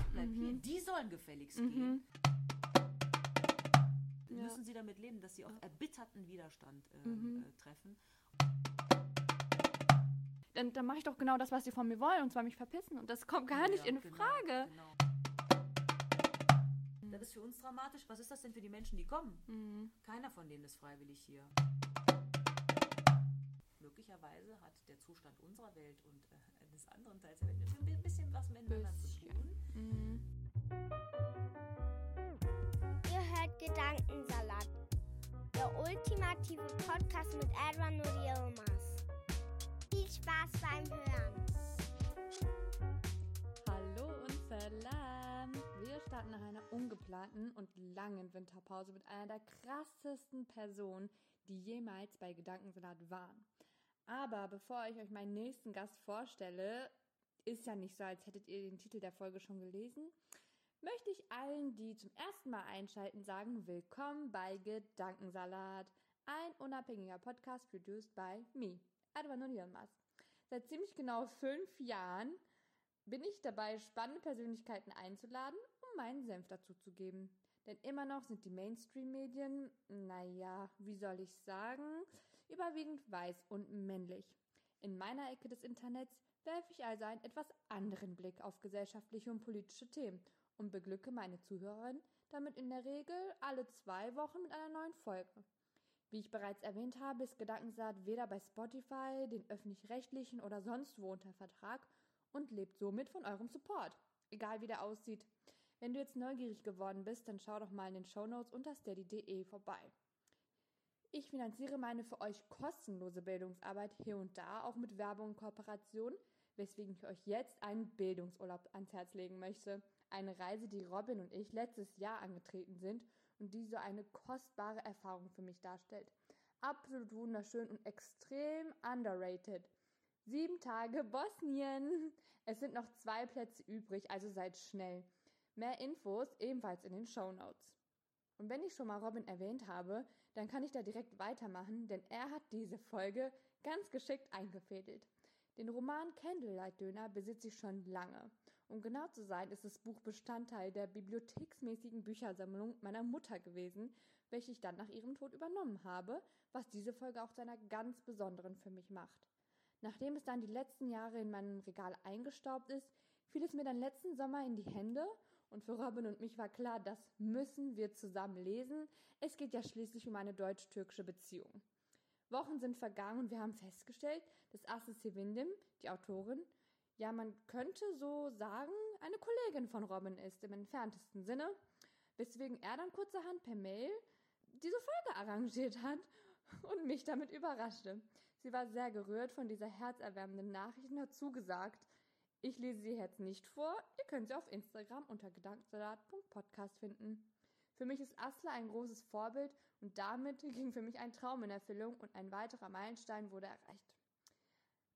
Ich bleib hier. Die sollen gefälligst gehen. Müssen sie damit leben, dass sie auf erbitterten Widerstand äh, äh, treffen. Dann, dann mache ich doch genau das, was sie von mir wollen, und zwar mich verpissen. Und das kommt gar nicht Ja, in genau, Frage. Genau. Das ist für uns dramatisch. Was ist das denn für die Menschen, die kommen? Mhm. Keiner von denen ist freiwillig hier. Möglicherweise hat der Zustand unserer Welt und äh, eines anderen Teils der Welt ein bisschen was miteinander zu tun. Mhm. Ihr hört Gedankensalat. Der ultimative Podcast mit Edwin und Yilmaz. Viel Spaß beim Hören. Hallo und Salam! Wir starten nach einer ungeplanten und langen Winterpause mit einer der krassesten Personen, die jemals bei Gedankensalat waren. Aber bevor ich euch meinen nächsten Gast vorstelle, ist ja nicht so, als hättet ihr den Titel der Folge schon gelesen, möchte ich allen, die zum ersten Mal einschalten, sagen, willkommen bei Gedankensalat, ein unabhängiger Podcast produced by me, Advan Yilmaz. Seit ziemlich genau fünf Jahren bin ich dabei, spannende Persönlichkeiten einzuladen, um meinen Senf dazu zu geben. Denn immer noch sind die Mainstream-Medien, naja, wie soll ich sagen, überwiegend weiß und männlich. In meiner Ecke des Internets werfe ich also einen etwas anderen Blick auf gesellschaftliche und politische Themen und beglücke meine Zuhörerin damit in der Regel alle zwei Wochen mit einer neuen Folge. Wie ich bereits erwähnt habe, ist Gedankensaat weder bei Spotify, den öffentlich-rechtlichen oder sonst wo unter Vertrag und lebt somit von eurem Support, egal wie der aussieht. Wenn du jetzt neugierig geworden bist, dann schau doch mal in den Shownotes unter steady.de vorbei. Ich finanziere meine für euch kostenlose Bildungsarbeit hier und da auch mit Werbung und Kooperation, weswegen ich euch jetzt einen Bildungsurlaub ans Herz legen möchte. Eine Reise, die Robin und ich letztes Jahr angetreten sind und die so eine kostbare Erfahrung für mich darstellt. Absolut wunderschön und extrem underrated. Sieben Tage Bosnien. Es sind noch zwei Plätze übrig, also seid schnell. Mehr Infos ebenfalls in den Show Notes. Und wenn ich schon mal Robin erwähnt habe, dann kann ich da direkt weitermachen, denn er hat diese Folge ganz geschickt eingefädelt. Den Roman Candlelight Döner besitze ich schon lange. Um genau zu sein, ist das Buch Bestandteil der bibliotheksmäßigen Büchersammlung meiner Mutter gewesen, welche ich dann nach ihrem Tod übernommen habe, was diese Folge auch zu einer ganz besonderen für mich macht. Nachdem es dann die letzten Jahre in meinem Regal eingestaubt ist, fiel es mir dann letzten Sommer in die Hände und für Robin und mich war klar, das müssen wir zusammen lesen. Es geht ja schließlich um eine deutsch-türkische Beziehung. Wochen sind vergangen und wir haben festgestellt, dass Aslı Sevindim, die Autorin, ja, man könnte so sagen, eine Kollegin von Robin ist im entferntesten Sinne, weswegen er dann kurzerhand per Mail diese Folge arrangiert hat und mich damit überraschte. Sie war sehr gerührt von dieser herzerwärmenden Nachricht und hat zugesagt, ich lese sie jetzt nicht vor, ihr könnt sie auf Instagram unter gedankensalat.podcast finden. Für mich ist Asla ein großes Vorbild und damit ging für mich ein Traum in Erfüllung und ein weiterer Meilenstein wurde erreicht.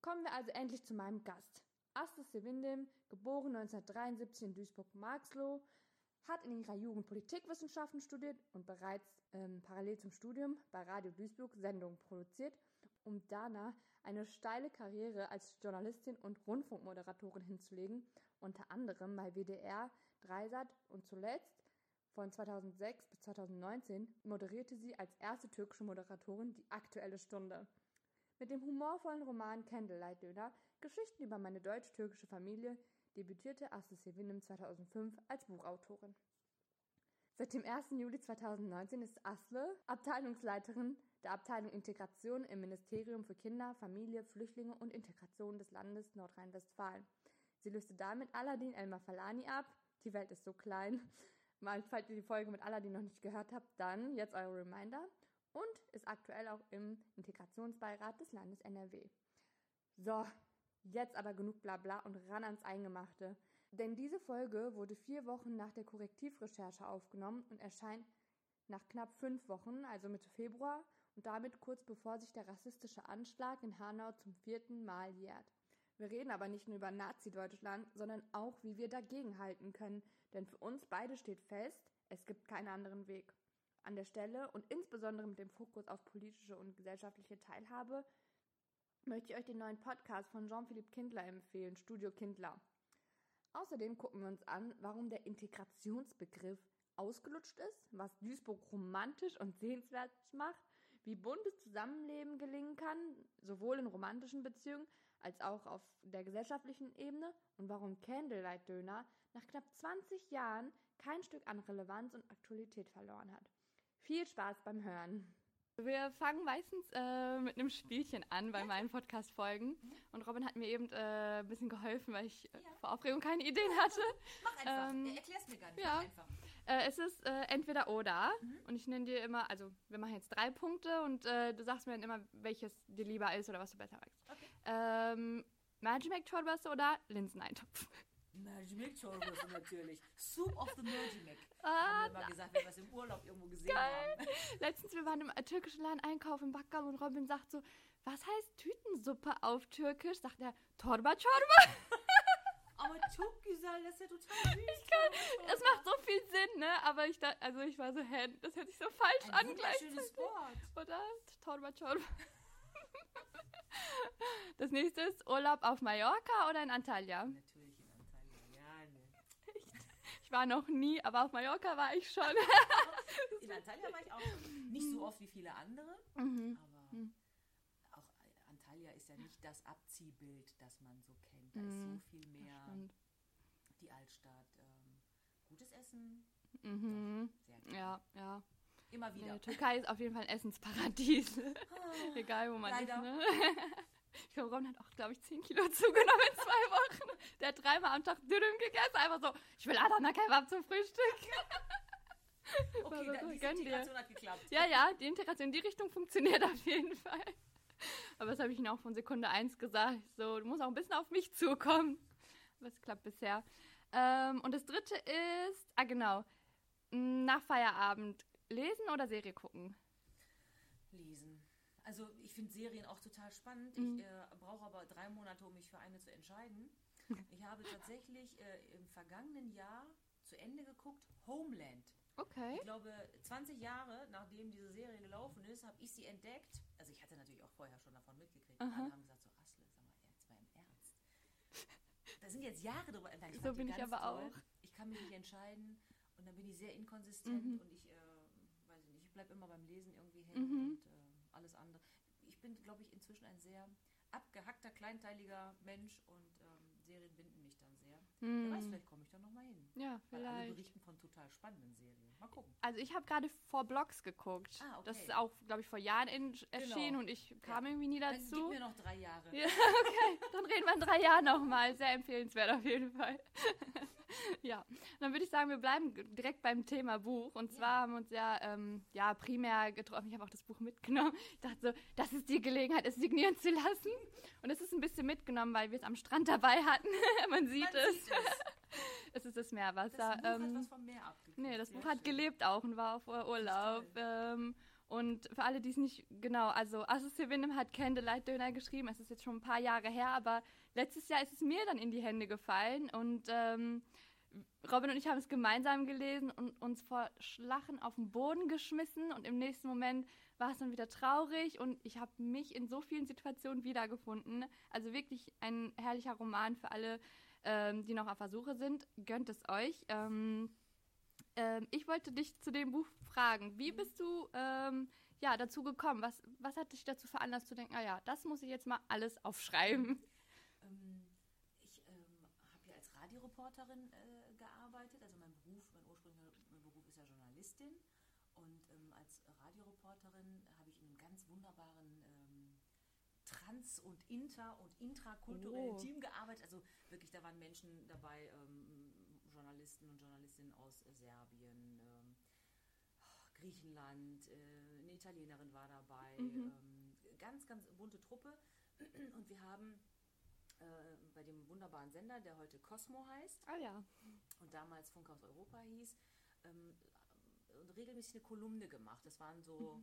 Kommen wir also endlich zu meinem Gast. Aslı Sevindim, geboren 1973 in Duisburg-Marxloh, hat in ihrer Jugend Politikwissenschaften studiert und bereits ähm, parallel zum Studium bei Radio Duisburg Sendungen produziert, um danach eine steile Karriere als Journalistin und Rundfunkmoderatorin hinzulegen, unter anderem bei WDR, Dreisat und zuletzt von 2006 bis 2019 moderierte sie als erste türkische Moderatorin die Aktuelle Stunde. Mit dem humorvollen Roman Candlelight Döner Geschichten über meine deutsch-türkische Familie debütierte Aslı Sevindim 2005 als Buchautorin. Seit dem 1. Juli 2019 ist Aslı Abteilungsleiterin der Abteilung Integration im Ministerium für Kinder, Familie, Flüchtlinge und Integration des Landes Nordrhein-Westfalen. Sie löste damit Aladin Elmar Falani ab. Die Welt ist so klein. Mal, falls ihr die Folge mit Aladin noch nicht gehört habt, dann jetzt eure Reminder. Und ist aktuell auch im Integrationsbeirat des Landes NRW. So, Jetzt aber genug Blabla und ran ans Eingemachte. Denn diese Folge wurde vier Wochen nach der Korrektivrecherche aufgenommen und erscheint nach knapp fünf Wochen, also Mitte Februar, und damit kurz bevor sich der rassistische Anschlag in Hanau zum vierten Mal jährt. Wir reden aber nicht nur über Nazi-Deutschland, sondern auch, wie wir dagegenhalten können. Denn für uns beide steht fest, es gibt keinen anderen Weg. An der Stelle und insbesondere mit dem Fokus auf politische und gesellschaftliche Teilhabe möchte ich euch den neuen Podcast von Jean-Philippe Kindler empfehlen, Studio Kindler. Außerdem gucken wir uns an, warum der Integrationsbegriff ausgelutscht ist, was Duisburg romantisch und sehenswert macht, wie buntes Zusammenleben gelingen kann, sowohl in romantischen Beziehungen als auch auf der gesellschaftlichen Ebene und warum Candlelight Döner nach knapp 20 Jahren kein Stück an Relevanz und Aktualität verloren hat. Viel Spaß beim Hören! Wir fangen meistens äh, mit einem Spielchen an bei meinen Podcast-Folgen. Und Robin hat mir eben äh, ein bisschen geholfen, weil ich äh, vor Aufregung keine Ideen hatte. Mach einfach. Ähm, Erklär's mir gar nicht. ja. Mach einfach. Äh, es ist äh, entweder oder. Und ich nenne dir immer, also wir machen jetzt drei Punkte und äh, du sagst mir dann immer, welches dir lieber ist oder was du besser magst. Okay. Ähm, Magic Chorbas oder Linseneintopf? Magic Chorbas natürlich. Soup of the Magic. Ah, haben wir mal gesagt, wenn wir es im Urlaub irgendwo gesehen haben. Letztens, wir waren im äh, türkischen Laden einkaufen im Backgaum und Robin sagt so, was heißt Tütensuppe auf Türkisch? Sagt er, Torba Çorba. Aber güzel, das ist ja total süß. Es macht so viel Sinn, ne? Aber ich dachte, also ich war so, hä, das hört sich so falsch Ein an gleichzeitig. Wort. Oder? Torba Çorba. Das nächste ist Urlaub auf Mallorca oder in Antalya? Natürlich in Antalya, ja, ne. Ich war noch nie, aber auf Mallorca war ich schon. In Antalya war ich auch nicht so oft wie viele andere, Mhm. aber auch äh, Antalya ist ja nicht das Abziehbild, das man so kennt. Da ist so viel mehr die Altstadt. Ähm, gutes Essen, Mhm. sehr gut. Ja, ja. Immer wieder. Nee, Türkei ist auf jeden Fall ein Essensparadies. Egal, wo man Leider. ist, ne? Ich glaube, Ron hat auch, glaube ich, 10 Kilo zugenommen in zwei Wochen. Der hat dreimal am Tag Dürüm gegessen. Einfach so, ich will Adana Kebab zum Frühstück. Okay, so, da, so, die gönn dir. Integration hat geklappt. Ja, ja, die Integration in die Richtung funktioniert auf jeden Fall. Aber das habe ich Ihnen auch von Sekunde 1 gesagt. So, du musst auch ein bisschen auf mich zukommen. Aber es klappt bisher. Ähm, und das dritte ist, ah genau, nach Feierabend lesen oder Serie gucken? Lesen. Also ich finde Serien auch total spannend. Mhm. Ich äh, brauche aber drei Monate, um mich für eine zu entscheiden. Ich habe tatsächlich äh, im vergangenen Jahr zu Ende geguckt Homeland. Okay. Ich glaube, 20 Jahre nachdem diese Serie gelaufen ist, habe ich sie entdeckt. Also ich hatte natürlich auch vorher schon davon mitgekriegt. Aha. Alle haben gesagt, so Asle, sag mal, jetzt mal im Ernst. Da sind jetzt Jahre drüber. Nein, So bin ich aber toll. auch. Ich kann mich nicht entscheiden und dann bin ich sehr inkonsistent Mhm. und ich, äh, weiß ich nicht, ich bleibe immer beim Lesen irgendwie hängen Mhm. und äh, alles andere. Ich bin, glaube ich, inzwischen ein sehr abgehackter, kleinteiliger Mensch und ähm, Serien binden mich sehr. Wer weiß, Hm. vielleicht komme ich da nochmal hin. Ja, Weil alle vielleicht. berichten von total spannenden Serien. Mal gucken. Also ich habe gerade vor Blogs geguckt. Ah, okay. Das ist auch, glaube ich, vor Jahren in, erschienen und ich kam irgendwie nie Dann gib dazu. mir noch drei Jahre. Ja, okay, dann reden wir in drei Jahren nochmal. Sehr empfehlenswert auf jeden Fall. ja, dann würde ich sagen, wir bleiben direkt beim Thema Buch. Und zwar haben wir uns ja, ähm, ja primär getroffen. Ich habe auch das Buch mitgenommen. Ich dachte so, das ist die Gelegenheit, es signieren zu lassen. Und es ist ein bisschen mitgenommen, weil wir es am Strand dabei hatten. Man sieht Man es. sieht es. Es ist das Das Meerwasser. Buch hat ähm, was vom Meer. Nee, das Buch hat schön. gelebt auch und war auf Ur- Urlaub. Ähm, und für alle, die es nicht genau, also Asus Sevenim hat Candlelight Döner geschrieben. Es ist jetzt schon ein paar Jahre her, aber letztes Jahr ist es mir dann in die Hände gefallen und ähm, Robin und ich haben es gemeinsam gelesen und uns vor Schlachen auf den Boden geschmissen und im nächsten Moment war es dann wieder traurig und ich habe mich in so vielen Situationen wiedergefunden. Also wirklich ein herrlicher Roman für alle, ähm, die noch auf der Suche sind. Gönnt es euch. Ähm, ähm, ich wollte dich zu dem Buch fragen. Wie bist du ähm, ja, dazu gekommen? Was, was hat dich dazu veranlasst zu denken, ah ja, das muss ich jetzt mal alles aufschreiben? Ähm, ich ähm, habe ja als Radioreporterin äh, gearbeitet. Also mein Beruf, mein ursprünglicher Beruf ist ja Journalistin. Und ähm, als Radioreporterin habe ich in einem ganz wunderbaren ähm, trans- und inter- und intrakulturellen Oh. Team gearbeitet. Also wirklich, da waren Menschen dabei, ähm, Journalisten und Journalistinnen aus äh, Serbien, ähm, Griechenland, äh, eine Italienerin war dabei. Mhm. Ähm, ganz, ganz bunte Truppe. Und wir haben äh, bei dem wunderbaren Sender, der heute Cosmo heißt Ah ja. und damals Funk aus Europa hieß, ähm, und regelmäßig eine Kolumne gemacht. Das waren so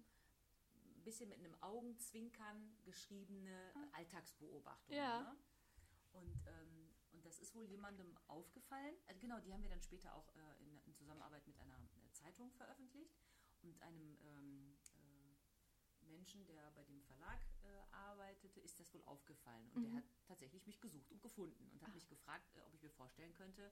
ein bisschen mit einem Augenzwinkern geschriebene Alltagsbeobachtungen. Ja. Ne? Und, ähm, und das ist wohl jemandem aufgefallen. Also genau, die haben wir dann später auch äh, in, in Zusammenarbeit mit einer äh, Zeitung veröffentlicht und einem ähm, äh, Menschen, der bei dem Verlag äh, arbeitete, ist das wohl aufgefallen. Und der hat tatsächlich mich gesucht und gefunden und hat mich gefragt, äh, ob ich mir vorstellen könnte,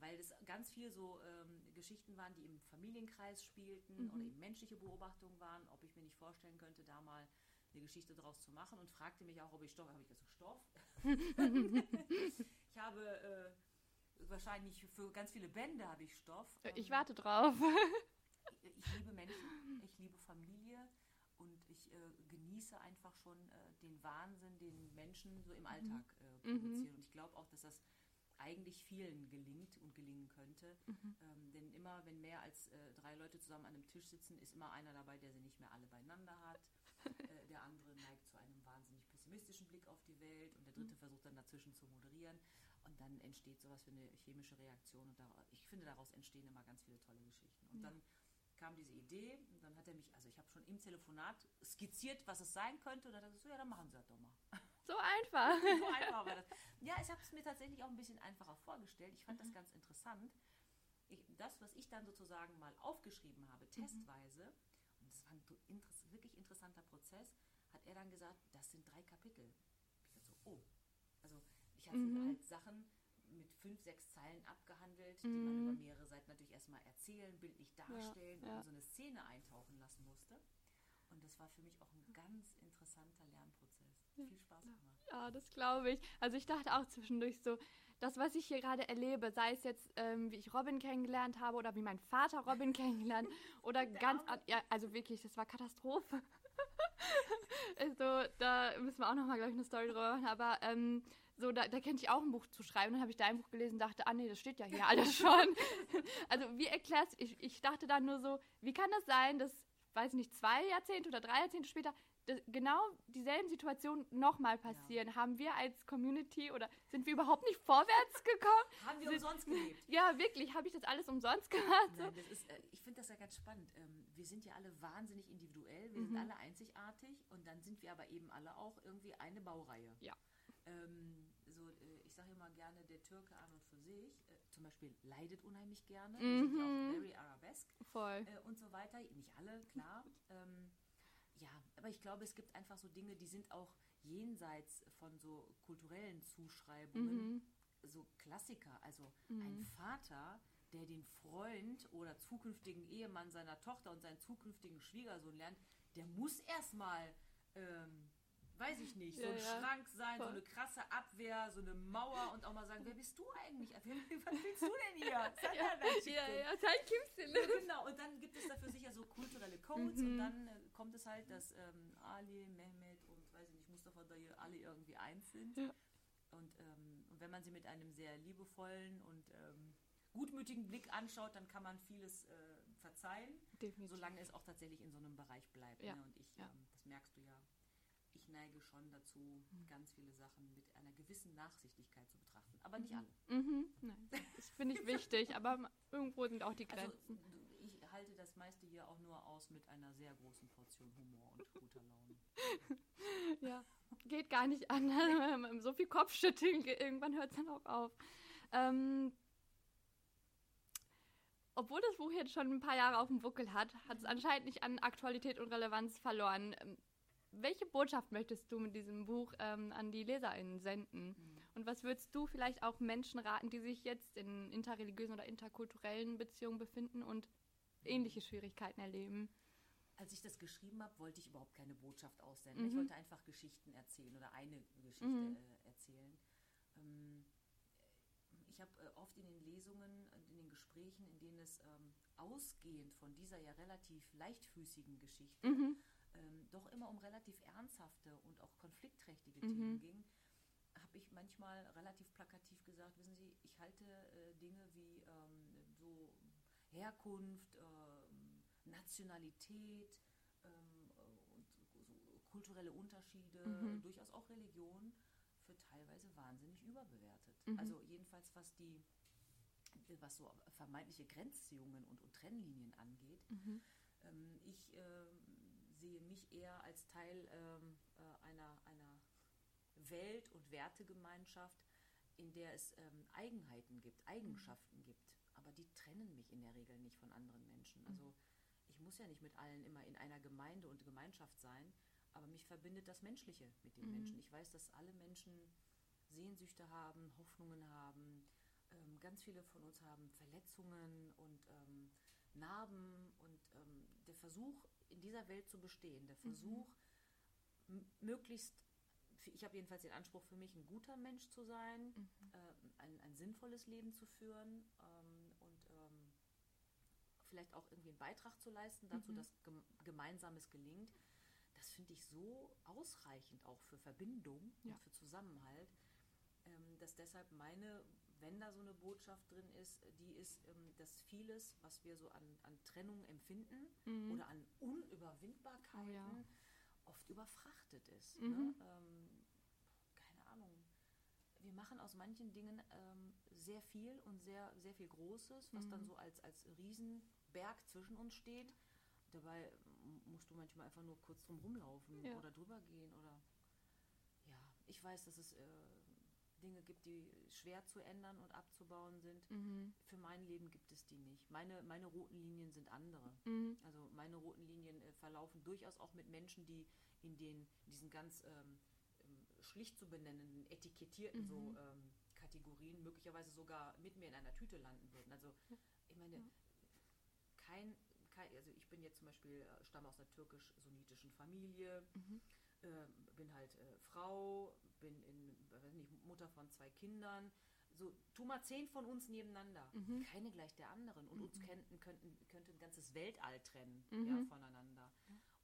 weil das ganz viel so ähm, Geschichten waren, die im Familienkreis spielten oder eben menschliche Beobachtungen waren, ob ich mir nicht vorstellen könnte, da mal eine Geschichte draus zu machen und fragte mich auch, ob ich Stoff, habe ich also Stoff. ich habe äh, wahrscheinlich für ganz viele Bände habe ich Stoff. Ich Ähm, warte drauf. ich liebe Menschen, ich liebe Familie und ich äh, genieße einfach schon äh, den Wahnsinn, den Menschen so im Alltag äh, produzieren. Und ich glaube auch, dass das eigentlich vielen gelingt und gelingen könnte. Ähm, denn immer, wenn mehr als äh, drei Leute zusammen an einem Tisch sitzen, ist immer einer dabei, der sie nicht mehr alle beieinander hat. äh, der andere neigt zu einem wahnsinnig pessimistischen Blick auf die Welt und der dritte versucht dann dazwischen zu moderieren. Und dann entsteht sowas wie eine chemische Reaktion. Und da, ich finde, daraus entstehen immer ganz viele tolle Geschichten. Und dann kam diese Idee und dann hat er mich, also ich habe schon im Telefonat skizziert, was es sein könnte. Und dann hat er gesagt, so, ja, dann machen Sie das doch mal. So einfach. so einfach war das. Ja, ich habe es mir tatsächlich auch ein bisschen einfacher vorgestellt. Ich fand das ganz interessant. Ich, das, was ich dann sozusagen mal aufgeschrieben habe, testweise, und das war ein interess wirklich interessanter Prozess, hat er dann gesagt, das sind drei Kapitel. Ich dachte so, oh. Also ich hatte halt Sachen mit fünf, sechs Zeilen abgehandelt, die man über mehrere Seiten natürlich erstmal erzählen, bildlich darstellen ja. und so eine Szene eintauchen lassen musste. Und das war für mich auch ein ganz interessanter Lernprozess. Viel Spaß gemacht. Ja, das glaube ich. Also ich dachte auch zwischendurch so, das, was ich hier gerade erlebe, sei es jetzt, ähm, wie ich Robin kennengelernt habe oder wie mein Vater Robin kennengelernt oder ganz, an, ja, also wirklich, das war Katastrophe. also da müssen wir auch nochmal, glaube ich, eine Story drüber machen, aber ähm, so, da, da könnte ich auch ein Buch zu schreiben. Dann habe ich dein Buch gelesen und dachte, ah nee, das steht ja hier alles schon. also wie erklärst ich, ich dachte dann nur so, wie kann das sein, dass, weiß nicht, zwei Jahrzehnte oder drei Jahrzehnte später genau dieselben Situationen nochmal passieren? Haben wir als Community oder sind wir überhaupt nicht vorwärts gekommen? Haben wir Sind- umsonst gelebt? Ja, wirklich, habe ich das alles umsonst gemacht? Nein, ist, äh, ich finde das ja ganz spannend. Ähm, wir sind ja alle wahnsinnig individuell, wir sind alle einzigartig und dann sind wir aber eben alle auch irgendwie eine Baureihe. Ja. Ähm, so, äh, ich sage immer gerne, der Türke an und für sich, äh, zum Beispiel leidet unheimlich gerne, ja auch very arabesque Voll. äh, und so weiter. Nicht alle, klar. ähm, ja, aber ich glaube, es gibt einfach so Dinge, die sind auch jenseits von so kulturellen Zuschreibungen so Klassiker. Also ein Vater, der den Freund oder zukünftigen Ehemann seiner Tochter und seinen zukünftigen Schwiegersohn lernt, der muss erstmal, ähm, weiß ich nicht, so ein. Schrank sein, so eine krasse Abwehr, so eine Mauer und auch mal sagen, wer bist du eigentlich? Was willst du denn hier? Ja, ja, Ja, genau, und dann gibt es dafür sicher so kulturelle Codes Mhm. und dann äh, kommt es halt, dass ähm, Ali, Mehmet und weiß ich nicht, Mustafa da hier alle irgendwie eins sind. Und, ähm, und wenn man sie mit einem sehr liebevollen und ähm, gutmütigen Blick anschaut, dann kann man vieles äh, verzeihen, Definitiv. solange es auch tatsächlich in so einem Bereich bleibt. Ja. Ne? Und ich, Ja. ähm, das merkst du ja, ich neige schon dazu, ganz viele Sachen mit einer gewissen Nachsichtigkeit zu betrachten. Aber nicht alle. Mhm. Nein, das finde ich wichtig, aber irgendwo sind auch die Also Grenzen. du- ich halte das meiste hier auch nur aus mit einer sehr großen Portion Humor und guter Laune. Ja, geht gar nicht anders. so viel Kopfschütteln, ge- irgendwann hört es dann auch auf. Ähm, obwohl das Buch jetzt schon ein paar Jahre auf dem Buckel hat, hat es anscheinend nicht an Aktualität und Relevanz verloren. Welche Botschaft möchtest du mit diesem Buch ähm, an die LeserInnen senden? Und was würdest du vielleicht auch Menschen raten, die sich jetzt in interreligiösen oder interkulturellen Beziehungen befinden und ähnliche Schwierigkeiten erleben? Als ich das geschrieben habe, wollte ich überhaupt keine Botschaft aussenden. Ich wollte einfach Geschichten erzählen oder eine Geschichte äh, erzählen. Ähm, ich habe äh, oft in den Lesungen, und in den Gesprächen, in denen es ähm, ausgehend von dieser ja relativ leichtfüßigen Geschichte ähm, doch immer um relativ ernsthafte und auch konfliktträchtige Themen ging, habe ich manchmal relativ plakativ gesagt, wissen Sie, ich halte äh, Dinge wie ähm, so Herkunft, ähm, Nationalität ähm, äh, und so kulturelle Unterschiede, durchaus auch Religion, für teilweise wahnsinnig überbewertet. Mhm. Also jedenfalls was die, was so vermeintliche Grenzziehungen und, und Trennlinien angeht. Mhm. Ähm, ich ähm, sehe mich eher als Teil ähm, äh, einer, einer Welt- und Wertegemeinschaft, in der es ähm, Eigenheiten gibt, Eigenschaften gibt. Aber die trennen mich in der Regel nicht von anderen Menschen. Also ich muss ja nicht mit allen immer in einer Gemeinde und Gemeinschaft sein, aber mich verbindet das Menschliche mit den Menschen. Ich weiß, dass alle Menschen Sehnsüchte haben, Hoffnungen haben. Ähm, ganz viele von uns haben Verletzungen und ähm, Narben und ähm, der Versuch, in dieser Welt zu bestehen, der Versuch, m- möglichst, ich habe jedenfalls den Anspruch für mich, ein guter Mensch zu sein, äh, ein, ein sinnvolles Leben zu führen ähm, und ähm, vielleicht auch irgendwie einen Beitrag zu leisten dazu, dass gem Gemeinsames gelingt. Das finde ich so ausreichend auch für Verbindung Ja. und für Zusammenhalt, ähm, dass deshalb meine, wenn da so eine Botschaft drin ist, die ist, ähm, dass vieles, was wir so an, an Trennung empfinden oder an Unüberwindbarkeiten, Oh ja. oft überfrachtet ist. Mhm. Ne? Ähm, keine Ahnung. Wir machen aus manchen Dingen ähm, sehr viel und sehr, sehr viel Großes, was dann so als, als Riesenberg zwischen uns steht. Dabei musst du manchmal einfach nur kurz drum rumlaufen Ja. oder drüber gehen oder ja, ich weiß, dass es äh, Dinge gibt, die schwer zu ändern und abzubauen sind. Mhm. Für mein Leben gibt es die nicht. Meine, meine roten Linien sind andere. Mhm. Also meine roten Linien äh, verlaufen durchaus auch mit Menschen, die in den diesen ganz ähm, ähm, schlicht zu benennenden, etikettierten so Mhm. ähm, Kategorien möglicherweise sogar mit mir in einer Tüte landen würden. Also ich meine, kein, kein also ich bin jetzt zum Beispiel, äh, stamme aus einer türkisch-sunnitischen Familie, Mhm. Äh, bin halt äh, Frau, bin in, weiß nicht, Mutter von zwei Kindern. So, tu mal zehn von uns nebeneinander. Mhm. Keine gleich der anderen. Und uns könnten, könnten, könnte ein ganzes Weltall trennen Mhm. ja, voneinander.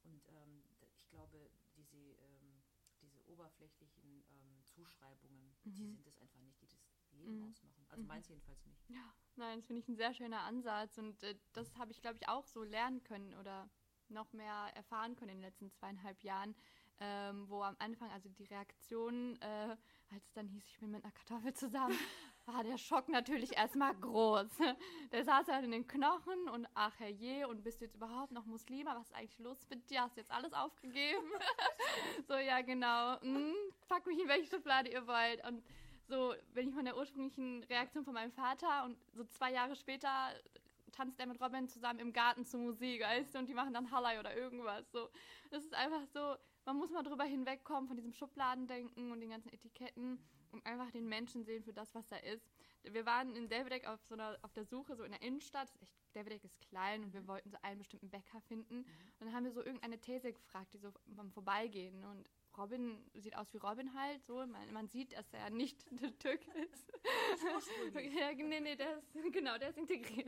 Und ähm, ich glaube, diese, ähm, diese oberflächlichen ähm, Zuschreibungen, die Mhm. sind es einfach nicht, die das Leben ausmachen. Also meins jedenfalls nicht. Ja, nein, das finde ich ein sehr schöner Ansatz und äh, das habe ich, glaube ich, auch so lernen können oder noch mehr erfahren können in den letzten zweieinhalb Jahren, ähm, wo am Anfang, also die Reaktion, äh, als es dann hieß, ich bin mit einer Kartoffel zusammen, war der Schock natürlich erstmal groß. Der saß halt in den Knochen und ach herrje, und bist du jetzt überhaupt noch Muslima? Was ist eigentlich los mit dir? Hast du jetzt alles aufgegeben? so, ja, genau. Hm, pack mich in welche Schublade ihr wollt. Und so, wenn ich von der ursprünglichen Reaktion von meinem Vater und so zwei Jahre später tanzt er mit Robin zusammen im Garten zur Musik, weißt du, und die machen dann Hallei oder irgendwas. So, das ist einfach so, man muss mal drüber hinwegkommen von diesem Schubladendenken und den ganzen Etiketten und einfach den Menschen sehen für das, was er ist. Wir waren in Delvedek auf so einer, auf der Suche, so in der Innenstadt. Echt, Delvedek ist klein und wir wollten so einen bestimmten Bäcker finden. Und dann haben wir so irgendeine These gefragt, die so beim Vorbeigehen. Und Robin sieht aus wie Robin halt, so. Man, man sieht, dass er nicht der Türke ist. ja, nee, nee, der ist, genau, der ist integriert.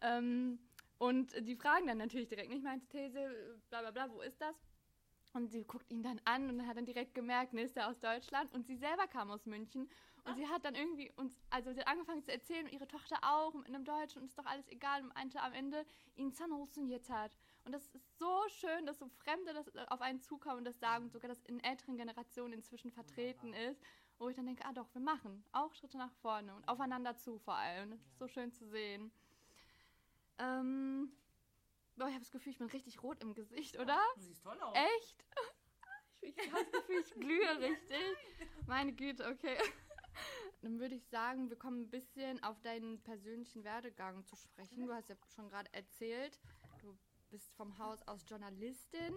ähm, und die fragen dann natürlich direkt, nicht meine These, bla bla bla, wo ist das? Und sie guckt ihn dann an und hat dann direkt gemerkt, ne, ist der aus Deutschland? Und sie selber kam aus München. Und sie hat dann irgendwie uns, also sie hat angefangen zu erzählen, ihre Tochter auch, mit einem Deutschen, und ist doch alles egal. Und meinte am Ende, ihn olsun jetzt hat. Und das ist so schön, dass so Fremde das auf einen zukommen und das sagen, sogar das in älteren Generationen inzwischen vertreten ist. Wo ich dann denke, ah doch, wir machen auch Schritte nach vorne und aufeinander zu vor allem. Das ist so schön zu sehen. Ähm, boah, ich habe das Gefühl, ich bin richtig rot im Gesicht, oder? Du siehst toll aus. Echt? Ich, ich habe das Gefühl, ich glühe richtig. Meine Güte, okay. Dann würde ich sagen, wir kommen ein bisschen auf deinen persönlichen Werdegang zu sprechen. Du hast ja schon gerade erzählt, du bist vom Haus aus Journalistin,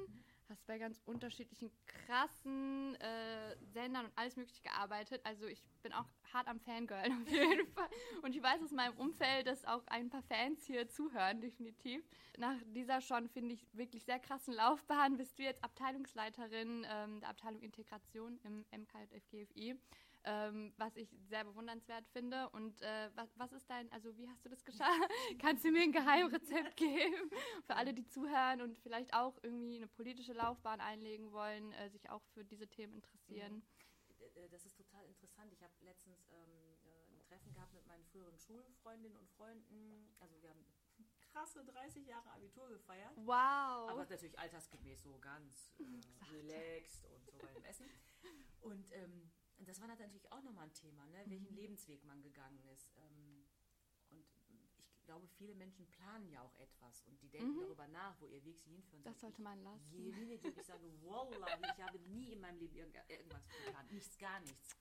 hast bei ganz unterschiedlichen krassen äh, Sendern und alles Mögliche gearbeitet. Also ich bin auch hart am Fangirl auf jeden Fall. Und ich weiß aus meinem Umfeld, dass auch ein paar Fans hier zuhören, definitiv. Nach dieser schon, finde ich, wirklich sehr krassen Laufbahn bist du jetzt Abteilungsleiterin ähm, der Abteilung Integration im MKFGFI. Ähm, was ich sehr bewundernswert finde. Und äh, was, was ist dein, also wie hast du das geschafft? Kannst du mir ein Geheimrezept geben für alle, die zuhören und vielleicht auch irgendwie eine politische Laufbahn einlegen wollen, äh, sich auch für diese Themen interessieren? Äh, Das ist total interessant. Ich habe letztens ähm, äh, ein Treffen gehabt mit meinen früheren Schulfreundinnen und Freunden. Also wir haben krasse 30 Jahre Abitur gefeiert. Wow. Aber natürlich altersgemäß so ganz äh, relaxed und so beim Essen. Und ähm, Und das war natürlich auch nochmal ein Thema, ne? welchen Lebensweg man gegangen ist. Ähm, und ich glaube, viele Menschen planen ja auch etwas und die denken darüber nach, wo ihr Weg sie hinführen Das soll. sollte man lassen. Je weniger ich sage, Wallah, ich habe nie in meinem Leben irgend- irgendwas geplant. Nichts, gar nichts.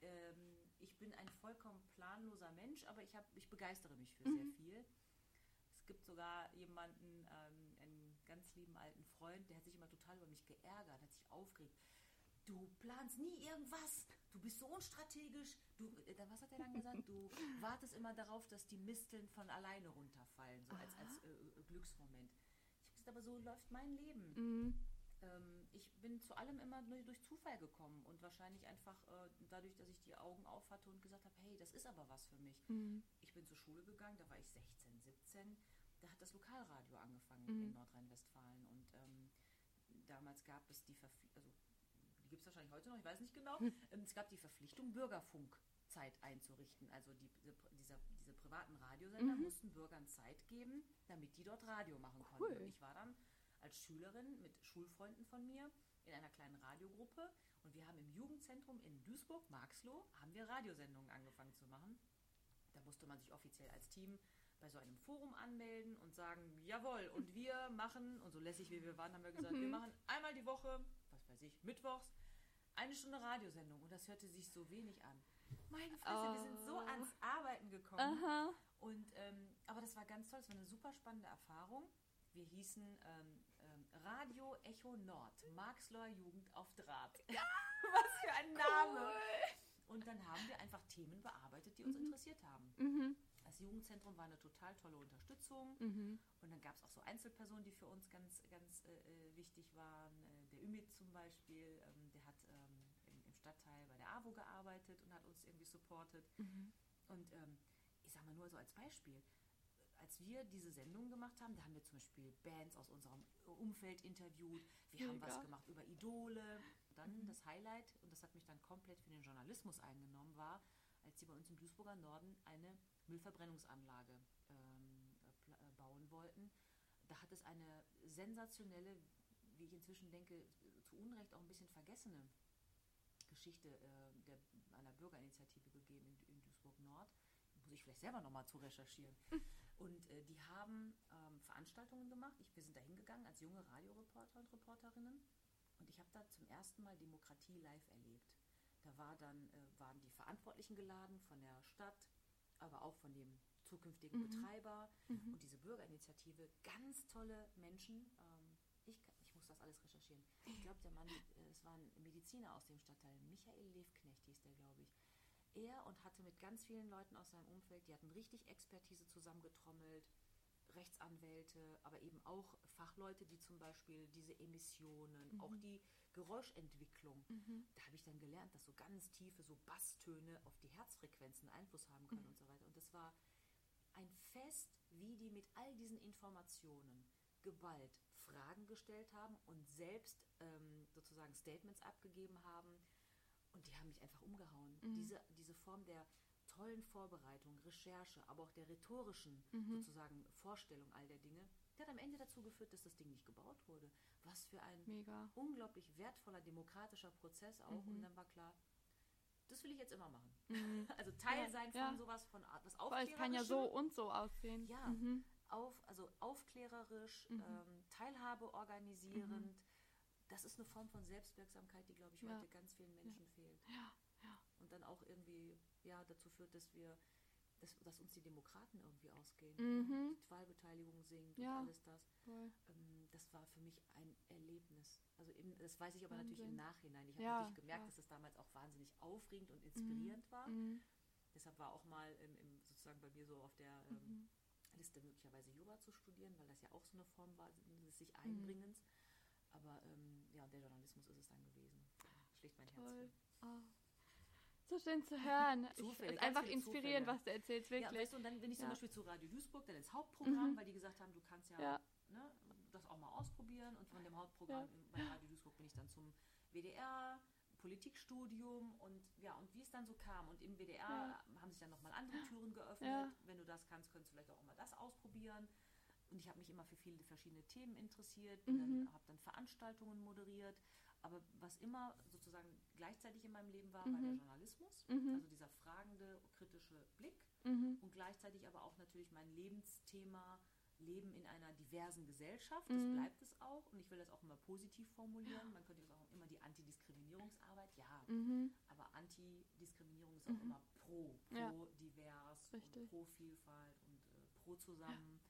Ähm, ich bin ein vollkommen planloser Mensch, aber ich, hab, ich begeistere mich für sehr viel. Es gibt sogar jemanden, ähm, einen ganz lieben alten Freund, der hat sich immer total über mich geärgert, hat sich aufgeregt. Du planst nie irgendwas. Du bist so unstrategisch. Du, äh, was hat er dann gesagt? Du wartest immer darauf, dass die Misteln von alleine runterfallen, so als, als äh, äh, Glücksmoment. Ich habe gesagt, aber so läuft mein Leben. Mhm. Ähm, ich bin zu allem immer nur durch Zufall gekommen und wahrscheinlich einfach äh, dadurch, dass ich die Augen auf hatte und gesagt habe, hey, das ist aber was für mich. Mhm. Ich bin zur Schule gegangen, da war ich 16, 17. Da hat das Lokalradio angefangen Mhm. in Nordrhein-Westfalen und ähm, damals gab es die Verpflichtung, also gibt es wahrscheinlich heute noch, ich weiß nicht genau, Hm. ähm, es gab die Verpflichtung, Bürgerfunkzeit einzurichten. Also die, diese, diese privaten Radiosender mussten Bürgern Zeit geben, damit die dort Radio machen konnten. Mhm. Cool. Und ich war dann als Schülerin mit Schulfreunden von mir in einer kleinen Radiogruppe und wir haben im Jugendzentrum in Duisburg, Marxloh, haben wir Radiosendungen angefangen zu machen. Da musste man sich offiziell als Team bei so einem Forum anmelden und sagen, jawohl, und wir machen, und so lässig wie wir waren, haben wir gesagt, wir machen einmal die Woche, was weiß ich, mittwochs, eine Stunde Radiosendung. Und das hörte sich so wenig an. Meine Fresse, wir sind so ans Arbeiten gekommen. Aha. Und, ähm, aber das war ganz toll, es war eine super spannende Erfahrung. Wir hießen ähm, ähm, Radio Echo Nord, Marxloher Jugend auf Draht. Was für ein Name! Und dann haben wir einfach Themen bearbeitet, die uns interessiert haben. Mhm. Das Jugendzentrum war eine total tolle Unterstützung. Mhm. Und dann gab es auch so Einzelpersonen, die für uns ganz, ganz äh, äh, wichtig waren. Äh, der Ümit zum Beispiel, ähm, der hat ähm, im, im Stadtteil bei der AWO gearbeitet und hat uns irgendwie supportet. Mhm. Und ähm, ich sage mal nur so als Beispiel, als wir diese Sendung gemacht haben, da haben wir zum Beispiel Bands aus unserem Umfeld interviewt. Wir haben Mega. was gemacht über Idole. Dann das Highlight, und das hat mich dann komplett für den Journalismus eingenommen, war, als sie bei uns im Duisburger Norden eine Müllverbrennungsanlage ähm, äh, äh, bauen wollten. Da hat es eine sensationelle, wie ich inzwischen denke, zu Unrecht auch ein bisschen vergessene Geschichte äh, der, einer Bürgerinitiative gegeben in, in Duisburg Nord. Muss ich vielleicht selber nochmal zu recherchieren. Und äh, die haben ähm, Veranstaltungen gemacht. Ich, wir sind da hingegangen als junge Radioreporter und Reporterinnen. Und ich habe da zum ersten Mal Demokratie live erlebt. Da war dann, äh, waren die Verantwortlichen geladen von der Stadt, aber auch von dem zukünftigen Betreiber. Und diese Bürgerinitiative, ganz tolle Menschen. Ähm, ich, ich muss das alles recherchieren. Ich glaube, der Mann, äh, es war ein Mediziner aus dem Stadtteil, Michael Levknecht hieß der, glaube ich. Er und hatte mit ganz vielen Leuten aus seinem Umfeld, die hatten richtig Expertise zusammengetrommelt, Rechtsanwälte, aber eben auch Fachleute, die zum Beispiel diese Emissionen, auch die Geräuschentwicklung. Da habe ich dann gelernt, dass so ganz tiefe, so Basstöne auf die Herzfrequenzen Einfluss haben können und so weiter. Und das war ein Fest, wie die mit all diesen Informationen geballt Fragen gestellt haben und selbst ähm, sozusagen Statements abgegeben haben. Und die haben mich einfach umgehauen. Diese, diese Form der tollen Vorbereitung, Recherche, aber auch der rhetorischen sozusagen Vorstellung all der Dinge, der hat am Ende dazu geführt, dass das Ding nicht gebaut wurde. Was für ein Mega. unglaublich wertvoller demokratischer Prozess auch. Und dann war klar, das will ich jetzt immer machen. Also Teil Mhm. Ja, sein von ja. sowas, von Art- was Weil es kann ja so und so aussehen. Ja, Mhm. Auf, also aufklärerisch, ähm, Teilhabe organisierend. Das ist eine Form von Selbstwirksamkeit, die, glaube ich, Ja. heute ganz vielen Menschen fehlt. Ja, ja. Und dann auch irgendwie ja, dazu führt, dass wir, dass, dass uns die Demokraten irgendwie ausgehen. Mhm. Die Wahlbeteiligung sinkt Ja. und alles das. Ähm, das war für mich ein Erlebnis. Also im, das weiß ich aber natürlich Wahnsinn. im Nachhinein. Ich habe Ja, natürlich gemerkt, ja. dass es damals auch wahnsinnig aufregend und inspirierend war. Mhm. Deshalb war auch mal im, im, sozusagen bei mir so auf der Mhm. ähm, Liste möglicherweise Jura zu studieren, weil das ja auch so eine Form war des sich Mhm. Einbringens. Aber ähm, ja, der Journalismus ist es dann gewesen. Schlicht mein Herz. Toll. für. Oh. So schön zu hören. Zufälle, einfach inspirierend, Zufälle. was du erzählst, Ja, wirklich. weißt du, und dann bin ich zum Ja. Beispiel zu Radio Duisburg, dann ins Hauptprogramm, Mhm. weil die gesagt haben, du kannst ja, Ja. Ne, das auch mal ausprobieren. Und von dem Hauptprogramm bei Radio Duisburg bin ich dann zum WDR, Politikstudium und ja, und wie es dann so kam. Und im WDR Ja. haben sich dann nochmal andere Türen geöffnet. Ja. Wenn du das kannst, könntest du vielleicht auch mal das ausprobieren. Und ich habe mich immer für viele verschiedene Themen interessiert, Mhm. habe dann Veranstaltungen moderiert, aber was immer sozusagen gleichzeitig in meinem Leben war, war der Journalismus, Mhm. also dieser fragende, kritische Blick Mhm. und gleichzeitig aber auch natürlich mein Lebensthema Leben in einer diversen Gesellschaft. Mhm. Das bleibt es auch und ich will das auch immer positiv formulieren. Man könnte das auch immer die Antidiskriminierungsarbeit, ja, Mhm. aber Antidiskriminierung ist auch immer pro, pro Ja. divers Richtig. und pro Vielfalt und äh, pro zusammen.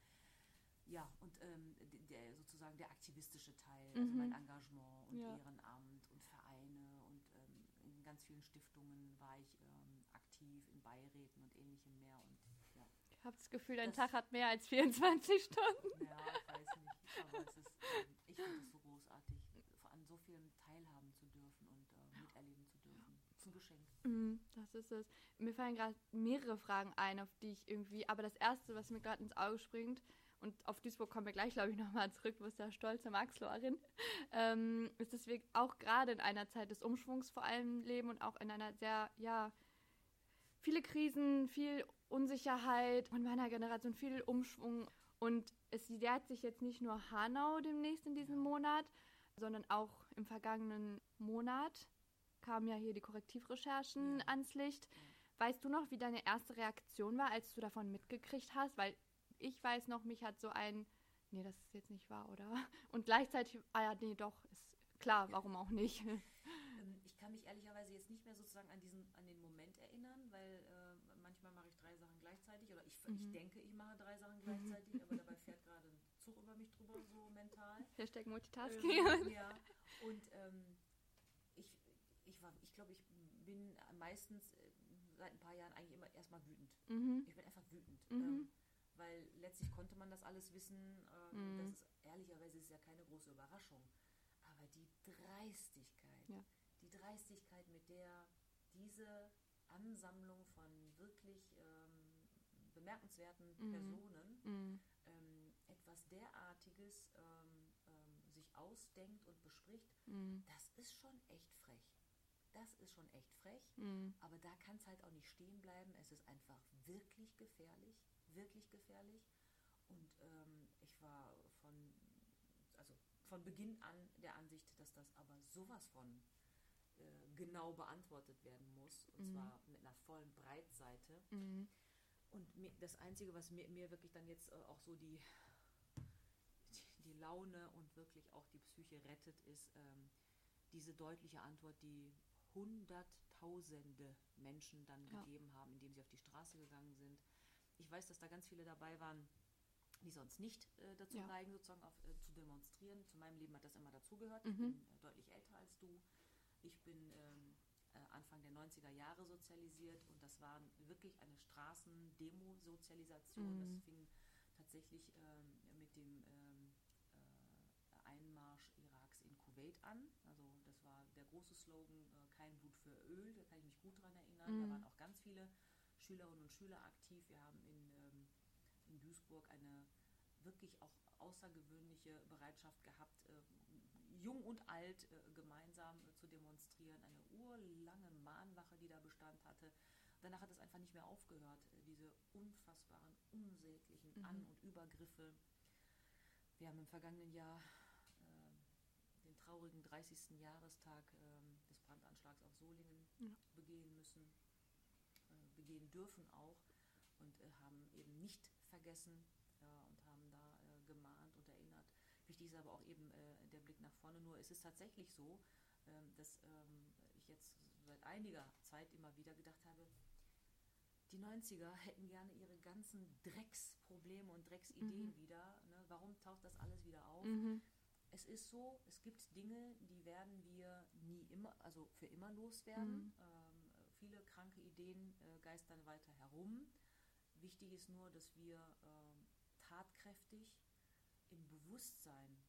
Ja, und ähm, der, sozusagen der aktivistische Teil, also Mhm. mein Engagement und Ja. Ehrenamt und Vereine und ähm, in ganz vielen Stiftungen war ich ähm, aktiv, in Beiräten und ähnlichem mehr. Und ja, habe das Gefühl, dein Das- Tag hat mehr als 24 Stunden. ja ich weiß nicht, aber es ist, ähm, ich finde es so großartig, an so vielem teilhaben zu dürfen und äh, miterleben zu dürfen. Es ist ein Geschenk. Mm, Das ist es. Mir fallen gerade mehrere Fragen ein, auf die ich irgendwie. Aber das erste, was mir gerade ins Auge springt, und auf Duisburg kommen wir gleich, glaube ich, nochmal zurück, wo ist der stolze Max-Lorin, ähm, ist, dass wir auch gerade in einer Zeit des Umschwungs vor allem leben und auch in einer sehr, ja, viele Krisen, viel Unsicherheit und meiner Generation viel Umschwung. Und es jährt sich jetzt nicht nur Hanau demnächst in diesem Monat, sondern auch im vergangenen Monat kamen ja hier die Korrektivrecherchen Ja. ans Licht. Weißt du noch, wie deine erste Reaktion war, als du davon mitgekriegt hast? Weil ich weiß noch, mich hat so ein, nee, das ist jetzt nicht wahr, oder? Und gleichzeitig, ah ja, nee, doch, ist klar, warum auch nicht? Ähm, ich kann mich ehrlicherweise jetzt nicht mehr sozusagen an diesen, an den Moment erinnern, weil äh, manchmal mache ich drei Sachen oder ich, denke, ich mache drei Sachen gleichzeitig, aber dabei fährt gerade ein Zug über mich drüber, so mental. Hashtag Multitasking. Ähm, ja, und ähm, ich, ich, war, ich glaube, ich bin meistens äh, seit ein paar Jahren eigentlich immer erstmal wütend. mhm. Ich bin einfach wütend. Mhm. Ähm, weil letztlich konnte man das alles wissen. Ähm, Mhm. Das ist ehrlicherweise ist ja keine große Überraschung. Aber die Dreistigkeit, Ja. die Dreistigkeit, mit der diese Ansammlung von wirklich ähm, bemerkenswerten Mhm. Personen Mhm. ähm, etwas derartiges ähm, ähm, sich ausdenkt und bespricht, Mhm. das ist schon echt frech. Das ist schon echt frech. Mhm. Aber da kann es halt auch nicht stehen bleiben. Es ist einfach wirklich gefährlich, wirklich gefährlich. Und ähm, ich war von, also von Beginn an der Ansicht, dass das aber sowas von äh, genau beantwortet werden muss. Und Mhm. zwar mit einer vollen Breitseite. Mhm. Und mir, das Einzige, was mir, mir wirklich dann jetzt äh, auch so die, die Laune und wirklich auch die Psyche rettet, ist ähm, diese deutliche Antwort, die Hunderttausende Menschen dann Ja. gegeben haben, indem sie auf die Straße gegangen sind. Ich weiß, dass da ganz viele dabei waren, die sonst nicht äh, dazu Ja. neigen, sozusagen auf, äh, zu demonstrieren. Zu meinem Leben hat das immer dazugehört. Mhm. Ich bin äh, deutlich älter als du. Ich bin ähm, äh, Anfang der 90er Jahre sozialisiert und das war wirklich eine Straßendemo-Sozialisation. Mhm. Das fing tatsächlich ähm, mit dem ähm, äh, Einmarsch Iraks in Kuwait an. Also das war der große Slogan, äh, kein Blut für Öl, da kann ich mich gut dran erinnern. Mhm. Da waren auch ganz viele Schülerinnen und Schüler aktiv. Wir haben in, ähm, in Duisburg eine wirklich auch außergewöhnliche Bereitschaft gehabt, äh, jung und alt äh, gemeinsam äh, zu demonstrieren. Eine urlange Mahnwache, die da Bestand hatte. Danach hat es einfach nicht mehr aufgehört, äh, diese unfassbaren, unsäglichen Mhm. An- und Übergriffe. Wir haben im vergangenen Jahr äh, den traurigen 30. Jahrestag ähm, des Brandanschlags auf Solingen Ja. begehen müssen, äh, begehen dürfen auch und äh, haben eben nicht vergessen ja, und haben da äh, gemahnt und erinnert. Wichtig ist aber auch eben äh, der Blick nach vorne. Nur ist es tatsächlich so, ähm, dass ähm, ich jetzt seit einiger Zeit immer wieder gedacht habe, die 90er hätten gerne ihre ganzen Drecksprobleme und Drecksideen Mhm. wieder. Ne? Warum taucht das alles wieder auf? Mhm. Es ist so, es gibt Dinge, die werden wir nie immer, also für immer loswerden. Mhm. Ähm, viele kranke Ideen äh, geistern weiter herum. Wichtig ist nur, dass wir ähm, tatkräftig im Bewusstsein,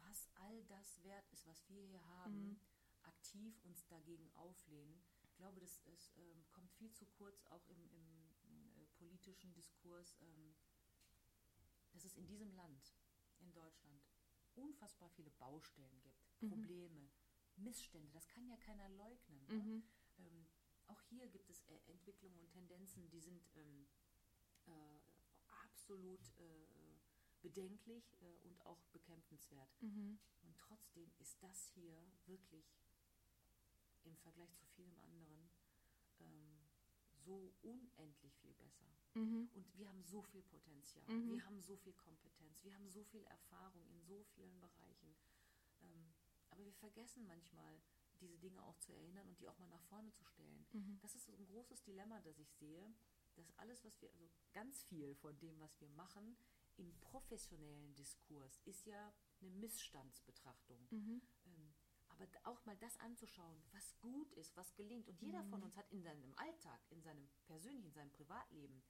was all das wert ist, was wir hier haben, Mhm. aktiv uns dagegen auflehnen. Ich glaube, das ist, ähm, kommt viel zu kurz, auch im, im äh, politischen Diskurs, ähm, dass es in diesem Land, in Deutschland, unfassbar viele Baustellen gibt, Mhm. Probleme, Missstände. Das kann ja keiner leugnen. Ne? Mhm. Ähm, auch hier gibt es äh, Entwicklungen und Tendenzen, die sind ähm, äh, absolut äh, bedenklich äh, und auch bekämpfenswert. Mhm. Und trotzdem ist das hier wirklich im Vergleich zu vielem anderen ähm, so unendlich viel besser. Mhm. Und wir haben so viel Potenzial, Mhm. wir haben so viel Kompetenz, wir haben so viel Erfahrung in so vielen Bereichen. Ähm, aber wir vergessen manchmal, diese Dinge auch zu erinnern und die auch mal nach vorne zu stellen. Mhm. Das ist so ein großes Dilemma, das ich sehe, dass alles, was wir, also ganz viel von dem, was wir machen, im professionellen Diskurs ist ja eine Missstandsbetrachtung. Mhm. Ähm, aber auch mal das anzuschauen, was gut ist, was gelingt. Und jeder von uns hat in seinem Alltag, in seinem persönlichen, in seinem Privatleben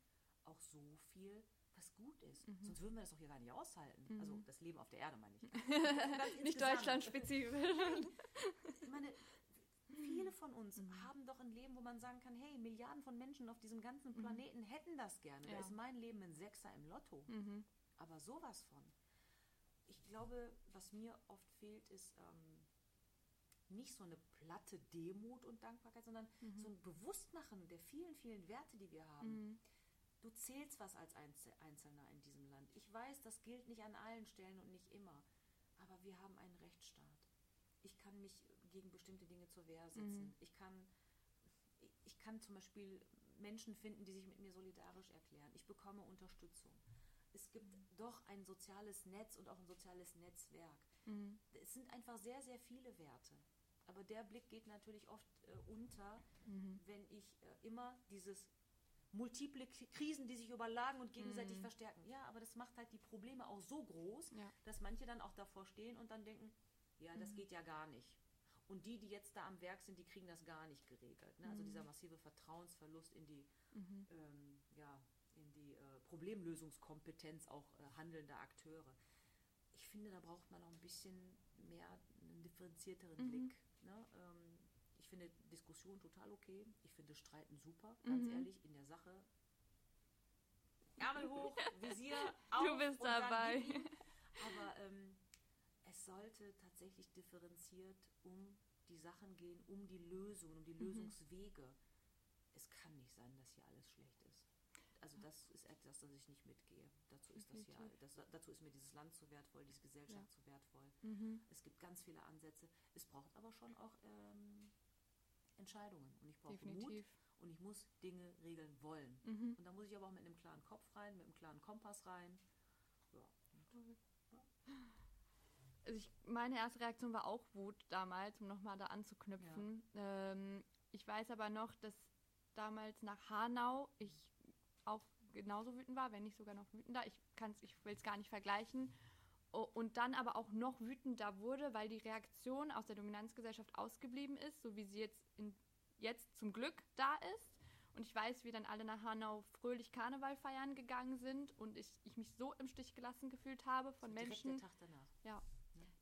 auch so viel, was gut ist. Sonst würden wir das doch hier gar nicht aushalten. Also das Leben auf der Erde meine ich. Nicht insgesamt. deutschlandspezifisch. Ich meine, viele von uns haben doch ein Leben, wo man sagen kann, hey, Milliarden von Menschen auf diesem ganzen Planeten hätten das gerne. Da Ja. ist mein Leben ein Sechser im Lotto. mhm. Aber sowas von. Ich glaube, was mir oft fehlt, ist ähm, nicht so eine platte Demut und Dankbarkeit, sondern so ein Bewusstmachen der vielen, vielen Werte, die wir haben. Mhm. Du zählst was als Einzel Einzelner in diesem Land. Ich weiß, das gilt nicht an allen Stellen und nicht immer. Aber wir haben einen Rechtsstaat. Ich kann mich gegen bestimmte Dinge zur Wehr setzen. Ich kann ich- kann zum Beispiel Menschen finden, die sich mit mir solidarisch erklären. Ich bekomme Unterstützung. Es gibt doch ein soziales Netz und auch ein soziales Netzwerk. Mhm. Es sind einfach sehr, sehr viele Werte. Aber der Blick geht natürlich oft äh, unter, Mhm. wenn ich äh, immer dieses multiple Krisen, die sich überlagen und gegenseitig verstärken. Ja, aber das macht halt die Probleme auch so groß, Ja. dass manche dann auch davor stehen und dann denken, ja, Mhm. das geht ja gar nicht. Und die, die jetzt da am Werk sind, die kriegen das gar nicht geregelt. Ne? Also dieser massive Vertrauensverlust in die, Mhm. ähm, ja, in die äh, Problemlösungskompetenz auch äh, handelnder Akteure. Ich finde, da braucht man auch ein bisschen mehr einen differenzierteren Mhm. Blick. Ne? Ähm, ich finde Diskussion total okay. Ich finde Streiten super, ganz Mhm. ehrlich, in der Sache. Ärmel hoch, Visier auf. Du bist dabei. Aber ähm, es sollte tatsächlich differenziert um die Sachen gehen, um die Lösung, um die Mhm. Lösungswege. Es kann nicht sein, dass hier alles schlecht ist. Also das ist etwas, das ich nicht mitgehe. Dazu ist das ja, das, dazu ist mir dieses Land zu wertvoll, diese Gesellschaft zu wertvoll. Mhm. Es gibt ganz viele Ansätze. Es braucht aber schon auch ähm, Entscheidungen. Und ich brauche Mut und ich muss Dinge regeln wollen. Mhm. Und da muss ich aber auch mit einem klaren Kopf rein, mit einem klaren Kompass rein. Ja. Also ich, meine erste Reaktion war auch Wut damals, um nochmal da anzuknüpfen. Ähm, ich weiß aber noch, dass damals nach Hanau ich auch genauso wütend war, wenn nicht sogar noch wütender. Ich, kann's- ich will es gar nicht vergleichen. Und dann aber auch noch wütender wurde, weil die Reaktion aus der Dominanzgesellschaft ausgeblieben ist, so wie sie jetzt, in, jetzt zum Glück da ist. Und ich weiß, wie dann alle nach Hanau fröhlich Karneval feiern gegangen sind und ich, ich mich so im Stich gelassen gefühlt habe von Direkt Menschen, der Tag danach. ja,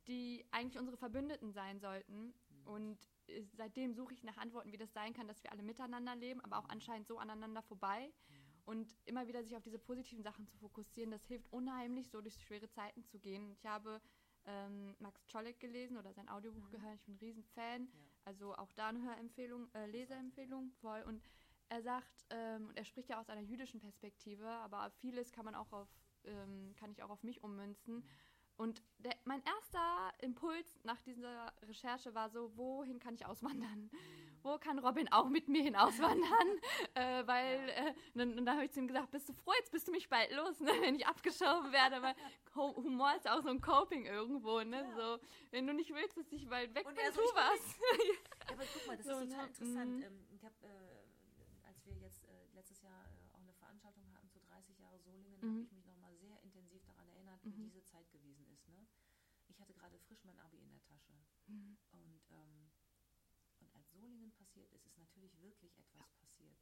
die eigentlich unsere Verbündeten sein sollten. Und äh, seitdem suche ich nach Antworten, wie das sein kann, dass wir alle miteinander leben, aber auch anscheinend so aneinander vorbei. Und immer wieder sich auf diese positiven Sachen zu fokussieren, das hilft unheimlich, so durch schwere Zeiten zu gehen. Ich habe ähm, Max Czolek gelesen oder sein Audiobuch gehört. Ich bin ein Riesenfan. Ja. Also auch da eine Hörempfehlung, äh, Leseempfehlung voll. Und er sagt, ähm, und er spricht ja aus einer jüdischen Perspektive, aber vieles kann man auch auf, ähm, kann ich auch auf mich ummünzen. Und der, mein erster Impuls nach dieser Recherche war so, wohin kann ich auswandern? Wo kann Robin auch mit mir hin auswandern? äh, weil, äh, dann, und dann habe ich zu ihm gesagt, bist du froh, jetzt bist du mich bald los, ne, wenn ich abgeschoben werde, weil Hu- Humor ist auch so ein Coping irgendwo, ne, so, wenn du nicht willst, dass ich bald weg Und bin, so, tu was. Ja, aber guck mal, das So, ist total ne? interessant. Mhm. Ähm, ich habe, äh, als wir jetzt äh, letztes Jahr äh, auch eine Veranstaltung hatten zu 30 Jahre Solingen, Mhm. habe ich mich nochmal sehr intensiv daran erinnert, wie diese Zeit gewesen ist. Ne? Ich hatte gerade frisch mein Abi in der Tasche. Mhm. Und, ähm, und als Solingen passiert ist, ist natürlich wirklich etwas passiert.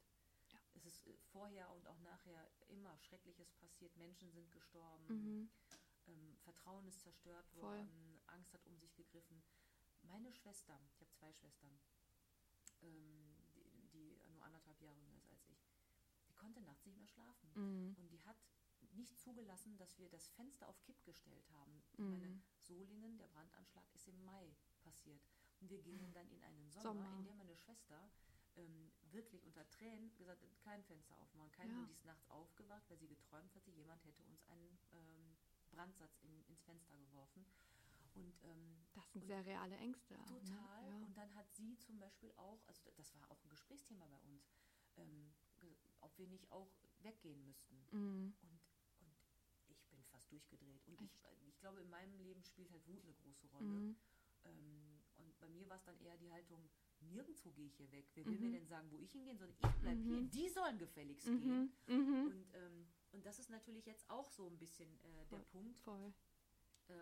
Ja. Es ist äh, vorher und auch nachher immer Schreckliches passiert. Menschen sind gestorben. Mhm. Ähm, Vertrauen ist zerstört Voll. worden, Angst hat um sich gegriffen. Meine Schwester, ich habe zwei Schwestern, ähm, die, die nur anderthalb Jahre jünger ist als ich, die konnte nachts nicht mehr schlafen. Mhm. Und die hat nicht zugelassen, dass wir das Fenster auf Kipp gestellt haben. Mhm. meine, Solingen, der Brandanschlag ist im Mai passiert. Und wir gingen dann in einen Sommer, Sommer. in dem meine Schwester ähm, wirklich unter Tränen gesagt kein Fenster aufmachen. Kein Ja. und die ist nachts aufgewacht, weil sie geträumt hatte, jemand hätte uns einen ähm, Brandsatz in, ins Fenster geworfen. Und ähm, Das sind sehr reale Ängste. Total. Ne? Ja. Und dann hat sie zum Beispiel auch, also da- das war auch ein Gesprächsthema bei uns, ähm, ob wir nicht auch weggehen müssten. Mhm. Und, und ich bin fast durchgedreht. Und ich, ich glaube, in meinem Leben spielt halt Wut eine große Rolle. Mhm. Ähm, und bei mir war es dann eher die Haltung, nirgendwo gehe ich hier weg. Wer will Mhm. mir denn sagen, wo ich hingehe, sondern ich bleibe hier. Die sollen gefälligst gehen. Mhm. Mhm. Und, ähm, und das ist natürlich jetzt auch so ein bisschen äh, der Punkt. Voll. Äh,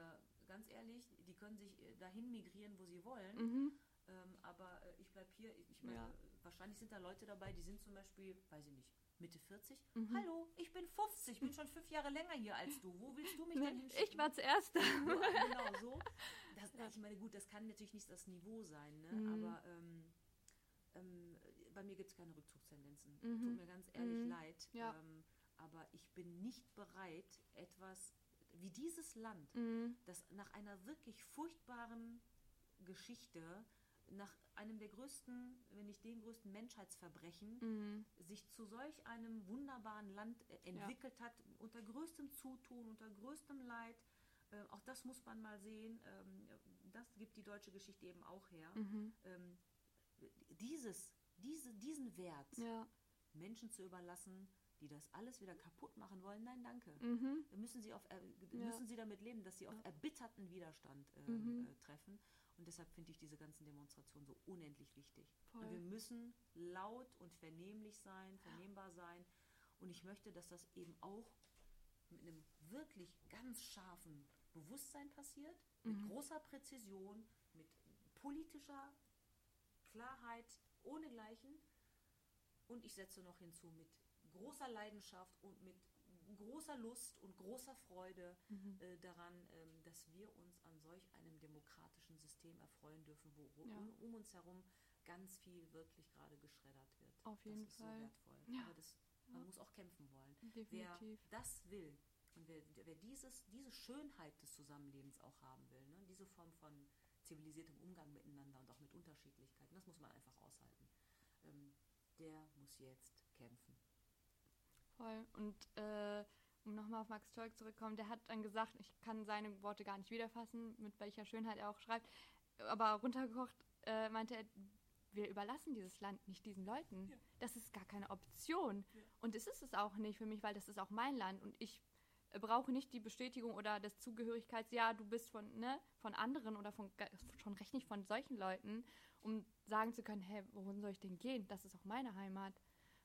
ganz ehrlich, die können sich äh, dahin migrieren, wo sie wollen. Mhm. Ähm, aber äh, ich bleibe hier. Ich meine, Ja. wahrscheinlich sind da Leute dabei, die sind zum Beispiel, weiß ich nicht, Mitte 40. Mhm. Hallo, ich bin 50, bin schon fünf Jahre länger hier als du. Wo willst du mich denn hinschicken? Ich war zuerst. So, genau so. Das, ich meine, gut, das kann natürlich nicht das Niveau sein, ne? Mhm. aber ähm, ähm, bei mir gibt es keine Rückzugstendenzen. Mhm. Tut mir ganz ehrlich Mhm. leid. Ja. Ähm, aber ich bin nicht bereit, etwas wie dieses Land, Mhm. das nach einer wirklich furchtbaren Geschichte, nach einem der größten, wenn nicht den größten Menschheitsverbrechen, Mhm. sich zu solch einem wunderbaren Land äh, entwickelt hat, unter größtem Zutun, unter größtem Leid. Äh, auch das muss man mal sehen. Ähm, das gibt die deutsche Geschichte eben auch her. Mhm. Ähm, dieses, diese, diesen Wert, Ja. Menschen zu überlassen, die das alles wieder kaputt machen wollen, nein, danke. Mhm. Müssen sie, auf, Ja. müssen sie damit leben, dass sie auf erbitterten Widerstand äh, Mhm. äh, treffen. Und deshalb finde ich diese ganzen Demonstrationen so unendlich wichtig. Voll. Und wir müssen laut und vernehmlich sein, vernehmbar sein. Und ich möchte, dass das eben auch mit einem wirklich ganz scharfen Bewusstsein passiert, mit Mhm. großer Präzision, mit politischer Klarheit, ohnegleichen. Und ich setze noch hinzu mit großer Leidenschaft und mit großer Lust und großer Freude Mhm. äh, daran, ähm, dass wir uns an solch einem demokratischen System erfreuen dürfen, wo Ja. um, um uns herum ganz viel wirklich gerade geschreddert wird. Auf jeden das ist Fall. so wertvoll. Ja. Aber das, man Ja. muss auch kämpfen wollen. Definitiv. Wer das will und wer, wer dieses, diese Schönheit des Zusammenlebens auch haben will, ne, diese Form von zivilisiertem Umgang miteinander und auch mit Unterschiedlichkeiten, das muss man einfach aushalten. Ähm, der muss jetzt kämpfen. Voll. Und äh, um nochmal auf Max Tolk zurückzukommen, der hat dann gesagt, ich kann seine Worte gar nicht wiederfassen, mit welcher Schönheit er auch schreibt, aber runtergekocht äh, meinte er, wir überlassen dieses Land nicht diesen Leuten. Das ist gar keine Option. Und es ist es auch nicht für mich, weil das ist auch mein Land und ich äh, brauche nicht die Bestätigung oder das Zugehörigkeits, ja, du bist von, ne, von anderen oder von schon recht nicht von solchen Leuten, um sagen zu können, hey, wohin soll ich denn gehen? Das ist auch meine Heimat.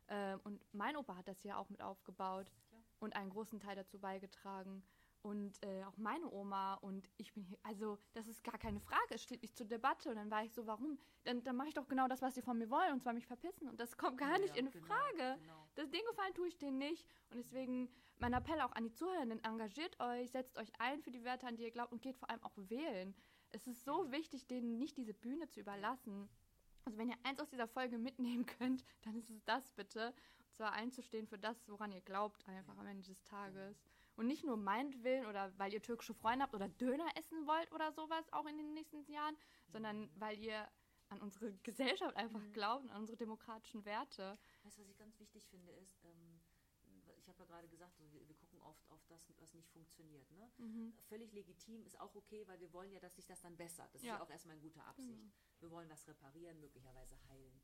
Ähm, und mein Opa hat das hier auch mit aufgebaut Klar. und einen großen Teil dazu beigetragen. Und äh, auch meine Oma und ich bin hier, also das ist gar keine Frage, es steht nicht zur Debatte. Und dann war ich so, warum? Dann, dann mache ich doch genau das, was sie von mir wollen, und zwar mich verpissen. Und das kommt gar Ja, nicht in genau, Frage. genau. Das Ding gefallen tue ich denen nicht. Und deswegen mein Appell auch an die Zuhörenden, engagiert euch, setzt euch ein für die Werte, an die ihr glaubt und geht vor allem auch wählen. Es ist so wichtig, denen nicht diese Bühne zu überlassen. Also wenn ihr eins aus dieser Folge mitnehmen könnt, dann ist es das bitte. Und zwar einzustehen für das, woran ihr glaubt, einfach am Ende des Tages. Und nicht nur meinetwillen oder weil ihr türkische Freunde habt oder Döner essen wollt oder sowas auch in den nächsten Jahren, sondern weil ihr an unsere Gesellschaft einfach glaubt und an unsere demokratischen Werte. Weißt du, was ich ganz wichtig finde, ist, ähm, ich habe ja gerade gesagt, so, wir, wir oft auf das, was nicht funktioniert. Ne? Mhm. Völlig legitim, ist auch okay, weil wir wollen ja, dass sich das dann bessert. Das ist Ja. ja auch erstmal eine gute Absicht. Wir wollen was reparieren, möglicherweise heilen.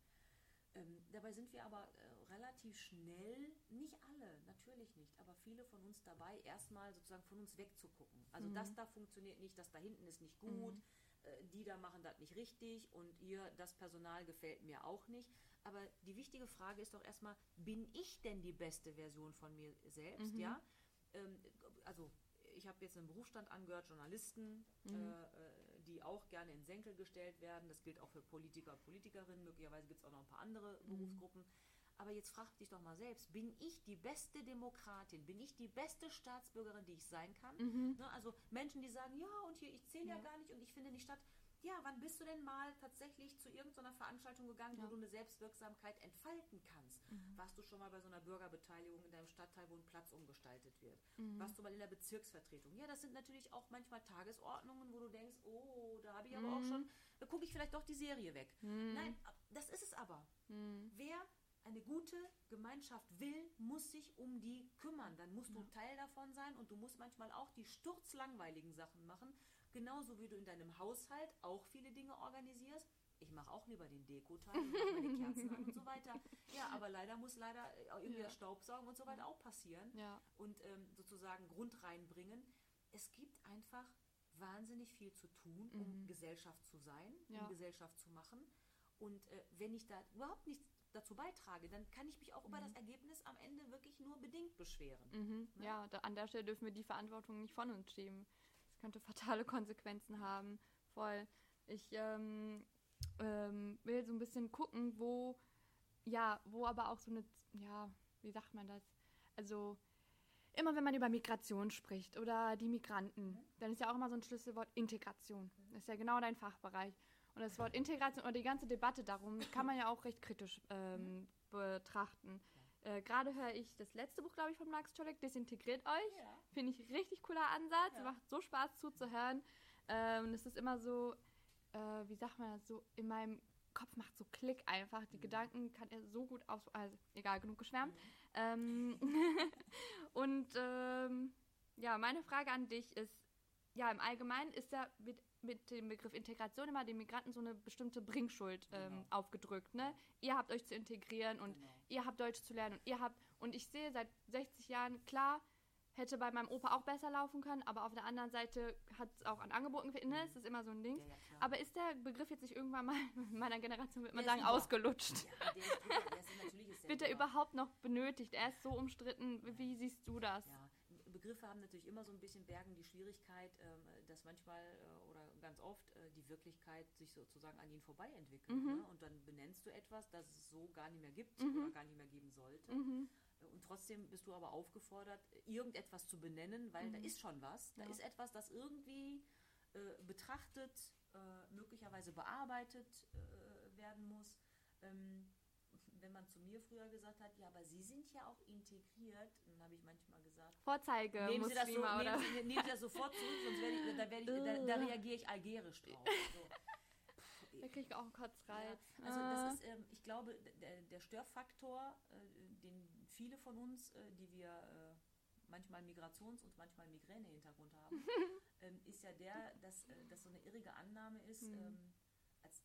Ähm, dabei sind wir aber äh, relativ schnell, nicht alle, natürlich nicht, aber viele von uns dabei, erstmal sozusagen von uns wegzugucken. Also das da funktioniert nicht, das da hinten ist nicht gut, äh, die da machen das nicht richtig und ihr, das Personal gefällt mir auch nicht. Aber die wichtige Frage ist doch erstmal, bin ich denn die beste Version von mir selbst? Ja, ähm, also ich habe jetzt einen Berufsstand angehört, Journalisten, äh, äh, die auch gerne in Senkel gestellt werden. Das gilt auch für Politiker, Politikerinnen. Möglicherweise gibt es auch noch ein paar andere Berufsgruppen. Aber jetzt frag dich doch mal selbst, bin ich die beste Demokratin? Bin ich die beste Staatsbürgerin, die ich sein kann? Ne, also Menschen, die sagen, ja, und hier, ich zähle ja. gar nicht und ich finde nicht statt. Ja, wann bist du denn mal tatsächlich zu irgendeiner Veranstaltung gegangen, wo du eine Selbstwirksamkeit entfalten kannst? Warst du schon mal bei so einer Bürgerbeteiligung in deinem Stadtteil, wo ein Platz umgestaltet wird? Warst du mal in der Bezirksvertretung? Ja, das sind natürlich auch manchmal Tagesordnungen, wo du denkst, oh, da habe ich aber auch schon, da gucke ich vielleicht doch die Serie weg. Nein, das ist es aber. Wer eine gute Gemeinschaft will, muss sich um die kümmern. Dann musst du Teil davon sein und du musst manchmal auch die sturzlangweiligen Sachen machen. Genauso wie du in deinem Haushalt auch viele Dinge organisierst. Ich mache auch lieber den Dekoteil, meine Kerzen an und so weiter. Ja, aber leider muss leider äh, irgendwie Ja. Staubsaugen und so weiter auch passieren Ja. und ähm, sozusagen Grund reinbringen. Es gibt einfach wahnsinnig viel zu tun, um Gesellschaft zu sein, Ja. um Gesellschaft zu machen. Und äh, wenn ich da überhaupt nichts dazu beitrage, dann kann ich mich auch über das Ergebnis am Ende wirklich nur bedingt beschweren. Mhm. Ja, da, an der Stelle dürfen wir die Verantwortung nicht von uns schieben. Könnte fatale Konsequenzen haben. Voll. Ich ähm, ähm, will so ein bisschen gucken, wo, ja, wo aber auch so eine, ja, wie sagt man das? Also, immer wenn man über Migration spricht oder die Migranten, dann ist ja auch immer so ein Schlüsselwort Integration. Das ist ja genau dein Fachbereich. Und das Wort Integration oder die ganze Debatte darum kann man ja auch recht kritisch ähm, betrachten. Äh, Gerade höre ich das letzte Buch, glaube ich, von Max Czolek, Desintegriert euch. Ja. Finde ich richtig cooler Ansatz. Ja. Macht so Spaß zuzuhören. Ähm, es ist immer so, äh, wie sagt man das, so in meinem Kopf macht so Klick einfach. Die Gedanken kann er so gut aus. Also, egal, genug geschwärmt. Ähm, und ähm, ja, meine Frage an dich ist: Ja, im Allgemeinen ist ja mit, mit dem Begriff Integration immer den Migranten so eine bestimmte Bringschuld ähm, Genau. aufgedrückt. Ne? Ihr habt euch zu integrieren und Genau. ihr habt Deutsch zu lernen und ihr habt. Und ich sehe seit 60 Jahren, klar, hätte bei meinem Opa auch besser laufen können, aber auf der anderen Seite hat es auch an Angeboten gefehlt. Ne? Es ist immer so ein Ding. Ja, ja, aber ist der Begriff jetzt nicht irgendwann mal in meiner Generation, würde man Der sagen, ausgelutscht? Ja, der ist, super, der ist natürlich ist der Wird er überhaupt noch benötigt? Er ist so umstritten. Wie siehst du das? Ja, Begriffe haben natürlich immer so ein bisschen bergen die Schwierigkeit, ähm, dass manchmal äh, oder ganz oft äh, die Wirklichkeit sich sozusagen an ihnen vorbei entwickelt. Mhm. Ne? Und dann benennst du etwas, das es so gar nicht mehr gibt oder gar nicht mehr geben sollte. Mhm. Äh, Und trotzdem bist du aber aufgefordert, irgendetwas zu benennen, weil da ist schon was. Da Mhm. Ja. ist etwas, das irgendwie äh, betrachtet, äh, möglicherweise bearbeitet äh, werden muss. Ähm, wenn man zu mir früher gesagt hat, ja, aber Sie sind ja auch integriert, dann habe ich manchmal gesagt, Vorzeige nehmen Sie, das so, Muslime oder nehmen, Sie, nehmen Sie das sofort zurück, sonst werde ich, da, werde ich, da, da reagiere ich algerisch drauf. So. da kriege ich auch einen Kotzreiz. Ja, also Ah. das ist, ähm, ich glaube, der, der Störfaktor, äh, den viele von uns, äh, die wir äh, manchmal Migrations- und manchmal Migräne-Hintergrund haben, ähm, ist ja der, dass äh, das so eine irrige Annahme ist, Mhm. ähm, als,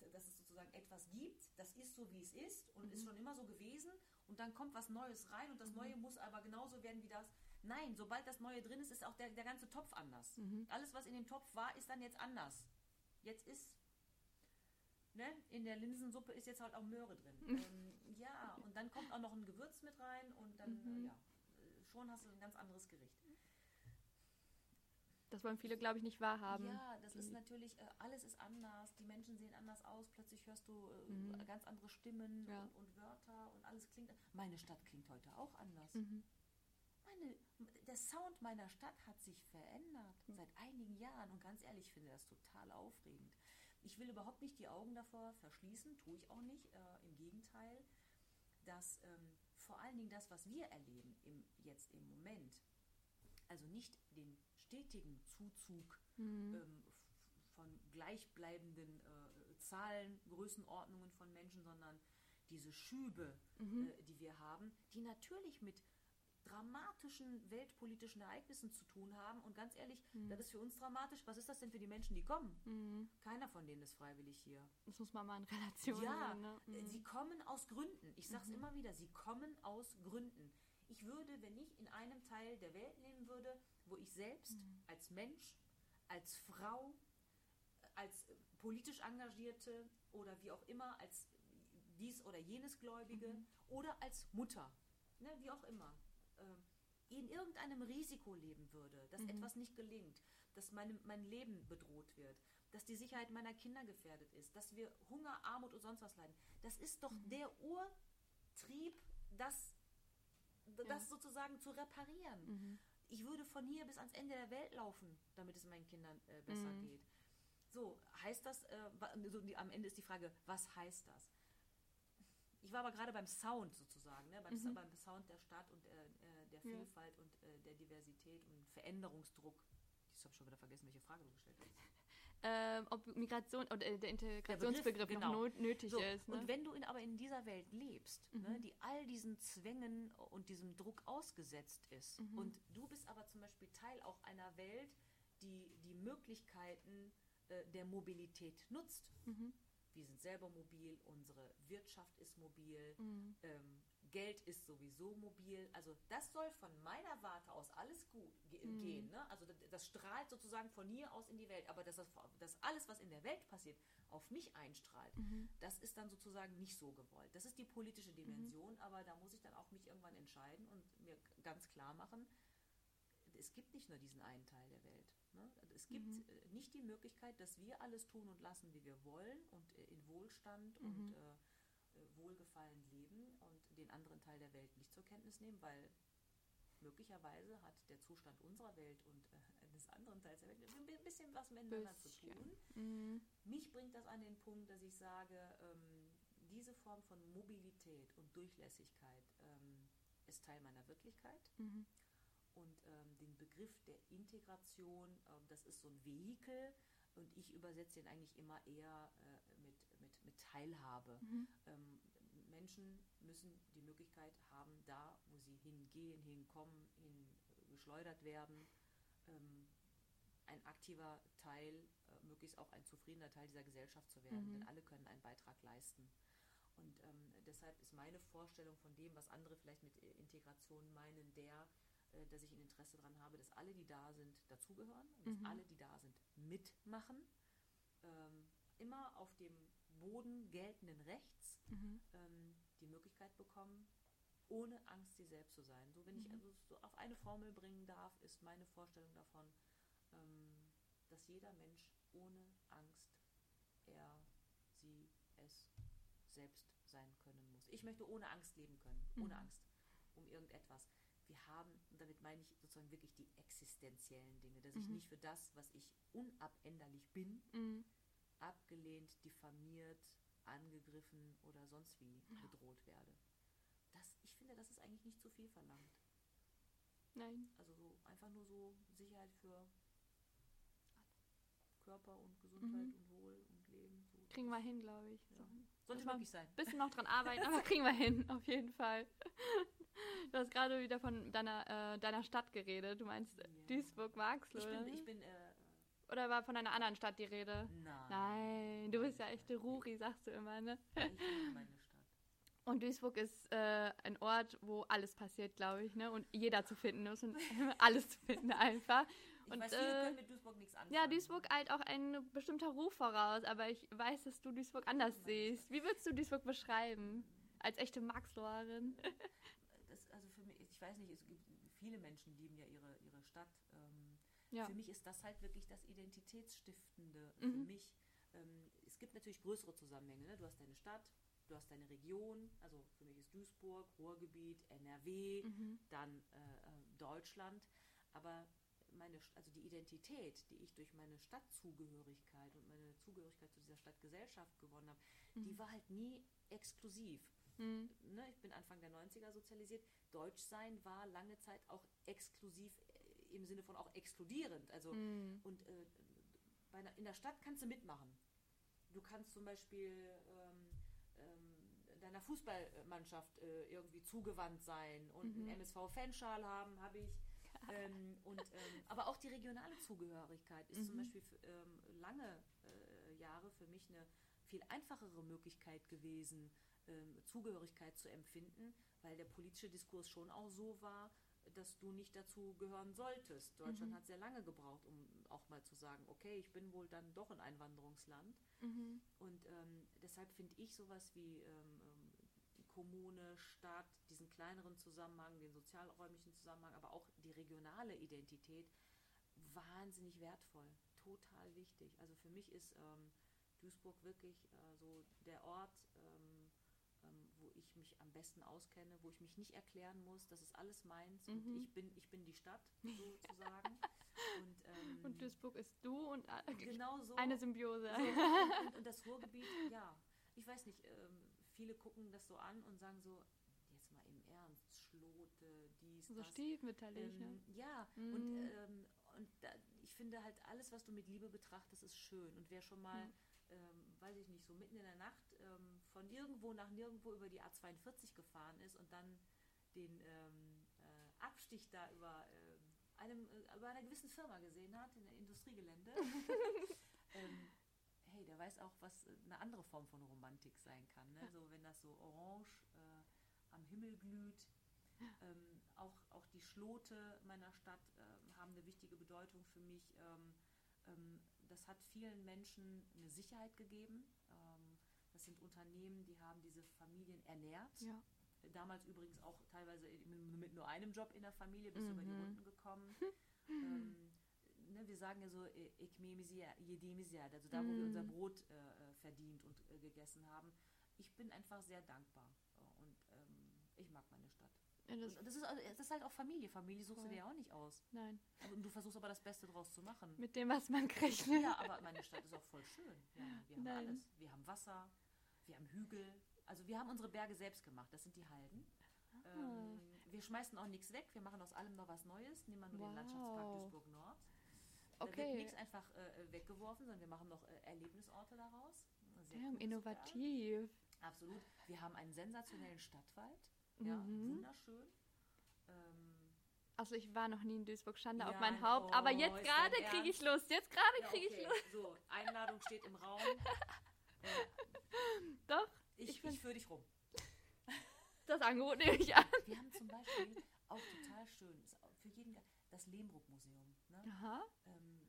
äh, dass es sozusagen etwas gibt, das ist so, wie es ist und Mhm. ist schon immer so gewesen und dann kommt was Neues rein und das Neue muss aber genauso werden wie das. Nein, sobald das Neue drin ist, ist auch der, der ganze Topf anders. Mhm. Alles, was in dem Topf war, ist dann jetzt anders. Jetzt ist ne, in der Linsensuppe ist jetzt halt auch Möhre drin. ähm, ja, und dann kommt auch noch ein Gewürz mit rein und dann, Mhm. ja, äh, schon hast du ein ganz anderes Gericht. Das wollen viele, glaube ich, nicht wahrhaben. Ja, das ist natürlich, äh, alles ist anders, die Menschen sehen anders aus, plötzlich hörst du äh, Mhm. ganz andere Stimmen Ja. und, und Wörter und alles klingt. Meine Stadt klingt heute auch anders. Mhm. Meine, der Sound meiner Stadt hat sich verändert Mhm. seit einigen Jahren und ganz ehrlich, ich finde das total aufregend. Ich will überhaupt nicht die Augen davor verschließen, tue ich auch nicht. Äh, Im Gegenteil, dass ähm, vor allen Dingen das, was wir erleben im, jetzt im Moment, also nicht den stetigen Zuzug Mhm. ähm, von gleichbleibenden äh, Zahlen, Größenordnungen von Menschen, sondern diese Schübe, Mhm. äh, die wir haben, die natürlich mit dramatischen weltpolitischen Ereignissen zu tun haben. Und ganz ehrlich, das ist für uns dramatisch. Was ist das denn für die Menschen, die kommen? Mhm. Keiner von denen ist freiwillig hier. Das muss man mal in Relation Ja, sehen. Ne? äh, Mhm. sie kommen aus Gründen. Ich sage es immer wieder, sie kommen aus Gründen. Ich würde, wenn ich in einem Teil der Welt leben würde, wo ich selbst Mhm. als Mensch, als Frau, als politisch Engagierte oder wie auch immer, als dies oder jenes Gläubige Mhm. oder als Mutter, ne, wie auch immer, äh, in irgendeinem Risiko leben würde, dass etwas nicht gelingt, dass meine, mein Leben bedroht wird, dass die Sicherheit meiner Kinder gefährdet ist, dass wir Hunger, Armut und sonst was leiden. Das ist doch der Urtrieb, das, das sozusagen zu reparieren. Ich würde von hier bis ans Ende der Welt laufen, damit es meinen Kindern äh, besser Mhm. geht. So, heißt das, äh, so, die, am Ende ist die Frage, was heißt das? Ich war aber gerade beim Sound sozusagen, ne? beim, Mhm. beim Sound der Stadt und äh, äh, der Ja. Vielfalt und äh, der Diversität und Veränderungsdruck. Ich habe schon wieder vergessen, welche Frage du gestellt hast. Ähm, ob Migration oder äh, der Integrationsbegriff Begriff, noch genau. not nötig So, ist. Ne? Und wenn du in, aber in dieser Welt lebst, ne, die all diesen Zwängen und diesem Druck ausgesetzt ist, und du bist aber zum Beispiel Teil auch einer Welt, die die Möglichkeiten äh, der Mobilität nutzt. Wir sind selber mobil, unsere Wirtschaft ist mobil, ähm, Geld ist sowieso mobil. Also das soll von meiner Warte aus alles gut ge gehen. Ne? Also das, das strahlt sozusagen von hier aus in die Welt. Aber dass, das, dass alles, was in der Welt passiert, auf mich einstrahlt, das ist dann sozusagen nicht so gewollt. Das ist die politische Dimension, aber da muss ich dann auch mich irgendwann entscheiden und mir ganz klar machen, es gibt nicht nur diesen einen Teil der Welt. Ne? Es gibt äh, nicht die Möglichkeit, dass wir alles tun und lassen, wie wir wollen und äh, in Wohlstand und äh, äh, Wohlgefallen leben den anderen Teil der Welt nicht zur Kenntnis nehmen, weil möglicherweise hat der Zustand unserer Welt und äh, eines anderen Teils der Welt ein bisschen was miteinander zu Bisschen. tun. Mhm. Mich bringt das an den Punkt, dass ich sage, ähm, diese Form von Mobilität und Durchlässigkeit ähm, ist Teil meiner Wirklichkeit. Mhm. Und ähm, den Begriff der Integration, ähm, das ist so ein Vehikel und ich übersetze den eigentlich immer eher äh, mit, mit, mit Teilhabe. Mhm. Ähm, Menschen müssen die Möglichkeit haben, da, wo sie hingehen, hinkommen, hingeschleudert werden, ähm, ein aktiver Teil, äh, möglichst auch ein zufriedener Teil dieser Gesellschaft zu werden. Mhm. Denn alle können einen Beitrag leisten. Und ähm, deshalb ist meine Vorstellung von dem, was andere vielleicht mit äh, Integration meinen, der, äh, dass ich ein Interesse daran habe, dass alle, die da sind, dazugehören und dass Mhm. alle, die da sind, mitmachen. Ähm, immer auf dem Boden geltenden Rechts Mhm. ähm, die Möglichkeit bekommen, ohne Angst sie selbst zu sein. So, wenn ich Mhm. also so auf eine Formel bringen darf, ist meine Vorstellung davon, ähm, dass jeder Mensch ohne Angst er, sie, es selbst sein können muss. Ich möchte ohne Angst leben können, ohne Mhm. Angst um irgendetwas. Wir haben, und damit meine ich sozusagen wirklich die existenziellen Dinge, dass ich Mhm. nicht für das, was ich unabänderlich bin, Mhm. abgelehnt, diffamiert, angegriffen oder sonst wie bedroht werde. Das, ich finde, das ist eigentlich nicht zu viel verlangt. Nein. Also so einfach nur so Sicherheit für Körper und Gesundheit Mhm. und Wohl und Leben. So. Kriegen wir hin, glaube ich. Ja. So. Sollte möglich sein. Bisschen noch dran arbeiten, aber kriegen wir hin, auf jeden Fall. Du hast gerade wieder von deiner, äh, deiner Stadt geredet. Du meinst Ja. Duisburg, magst du? Ich bin, ich bin, äh, Oder war von einer anderen Stadt die Rede? nein. Nein, du bist ja echte Ruri, sagst du immer, ne? Ich liebe meine Stadt. Und Duisburg ist äh, ein Ort, wo alles passiert, glaube ich, ne? Und jeder zu finden ist und alles zu finden einfach. Ich Und, weiß, viele äh, können mit Duisburg nichts anfangen. Ja, Duisburg eilt auch ein bestimmter Ruf voraus, aber ich weiß, dass du Duisburg anders siehst. Wie würdest du Duisburg beschreiben? Als echte Marxloherin? das, also für mich, ich weiß nicht, es gibt viele Menschen lieben ja ihre, ihre Stadt. Ja. Für mich ist das halt wirklich das Identitätsstiftende. Mhm. Für mich, ähm, es gibt natürlich größere Zusammenhänge. Ne? Du hast deine Stadt, du hast deine Region, also für mich ist Duisburg, Ruhrgebiet, NRW, Mhm. dann äh, äh, Deutschland. Aber meine, also die Identität, die ich durch meine Stadtzugehörigkeit und meine Zugehörigkeit zu dieser Stadtgesellschaft gewonnen habe, die war halt nie exklusiv Mhm. ne, ich bin Anfang der 90er sozialisiert. Deutschsein war lange Zeit auch exklusiv im Sinne von auch exkludierend. Also Mhm. und äh, einer, in der Stadt kannst du mitmachen. Du kannst zum Beispiel ähm, ähm, deiner Fußballmannschaft äh, irgendwie zugewandt sein und Mhm. einen MSV-Fanschal haben, habe ich. ähm, und, ähm, aber auch die regionale Zugehörigkeit ist zum Mhm. Beispiel für, ähm, lange äh, Jahre für mich eine viel einfachere Möglichkeit gewesen, ähm, Zugehörigkeit zu empfinden, weil der politische Diskurs schon auch so war, dass du nicht dazu gehören solltest. Deutschland Mhm. hat sehr lange gebraucht, um auch mal zu sagen, okay, ich bin wohl dann doch ein Einwanderungsland. Mhm. Und ähm, deshalb finde ich sowas wie ähm, ähm, Kommune, Stadt, diesen kleineren Zusammenhang, den sozialräumlichen Zusammenhang, aber auch die regionale Identität wahnsinnig wertvoll, total wichtig. Also für mich ist ähm, Duisburg wirklich äh, so der Ort, ähm, ich mich am besten auskenne, wo ich mich nicht erklären muss, das ist alles meins und Mhm. ich bin, ich bin die Stadt sozusagen. und, ähm, Und Duisburg ist du und genau so. eine Symbiose. So, und, und, und das Ruhrgebiet, ja, ich weiß nicht, ähm, viele gucken das so an und sagen so, jetzt mal im Ernst, Schlote, dies, So das. stiefmütterlich, Ähm, ne? ja, Mhm. und, ähm, und da, ich finde halt alles, was du mit Liebe betrachtest, ist schön. Und wer schon mal, ähm, weiß ich nicht, so mitten in der Nacht ähm, von irgendwo nach nirgendwo über die A42 gefahren ist und dann den ähm, äh, Abstich da über, ähm, einem, äh, über einer gewissen Firma gesehen hat, in der Industriegelände, ähm, hey, der weiß auch, was äh, eine andere Form von Romantik sein kann. Ne? So, wenn das so orange äh, am Himmel glüht. Ähm, auch, auch die Schlote meiner Stadt ähm, haben eine wichtige Bedeutung für mich. Ähm, das hat vielen Menschen eine Sicherheit gegeben. Ähm, das sind Unternehmen, die haben diese Familien ernährt. Ja. Damals übrigens auch teilweise mit nur einem Job in der Familie bis über die Mhm. Runden gekommen. ähm, ne, wir sagen ja so, äh, ich jedemisiad, also da, wo wir unser Mhm. Brot äh, äh, verdient und äh, gegessen haben. Ich bin einfach sehr dankbar äh, und ähm, ich mag meine Stadt. Das, Und das ist, also- das ist halt auch Familie. Familie suchst du Voll. dir ja auch nicht aus. nein, Aber du versuchst aber das Beste draus zu machen. mit dem, was man kriegt. Ja, aber meine Stadt ist auch voll schön. Wir haben Nein. alles. Wir haben Wasser, wir haben Hügel. Also wir haben unsere Berge selbst gemacht. Das sind die Halden. Ah. Ähm, wir schmeißen auch nichts weg. Wir machen aus allem noch was Neues. Nehmen wir nur den Landschaftspark Wow. Duisburg Nord. Da Okay. wird nichts einfach äh, weggeworfen, sondern wir machen noch äh, Erlebnisorte daraus. Sehr Damn, innovativ. super. Absolut. Wir haben einen sensationellen Stadtwald. Ja, Mhm. wunderschön. Ähm, Also ich war noch nie in Duisburg, Schande auf Ja, mein Haupt, aber oh, jetzt ist gerade kriege ich? Lust. Jetzt gerade ja, kriege ich okay. Lust. So, Einladung steht im Raum. Äh, Doch, ich, Ich ich, führe dich rum. das Angebot nehme ich an. Wir haben zum Beispiel auch total schön, für jeden das Lehmbruck-Museum. Ne? Aha. Ähm,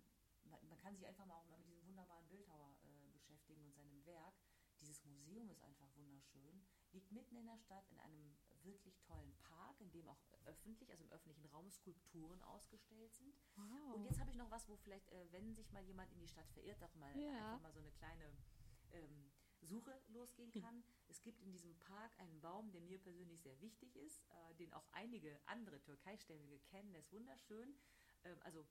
man, man kann sich einfach mal auch mal mit diesem wunderbaren Bildhauer äh, beschäftigen und seinem Werk. Dieses Museum ist einfach wunderschön. Liegt mitten in der Stadt in einem wirklich tollen Park, in dem auch öffentlich, also im öffentlichen Raum, Skulpturen ausgestellt sind. Wow. Und jetzt habe ich noch was, wo vielleicht, äh, wenn sich mal jemand in die Stadt verirrt, auch mal Ja. einfach mal so eine kleine ähm, Suche losgehen kann. Es gibt in diesem Park einen Baum, der mir persönlich sehr wichtig ist, äh, den auch einige andere Türkeistämmige kennen. Der ist wunderschön. Ähm, also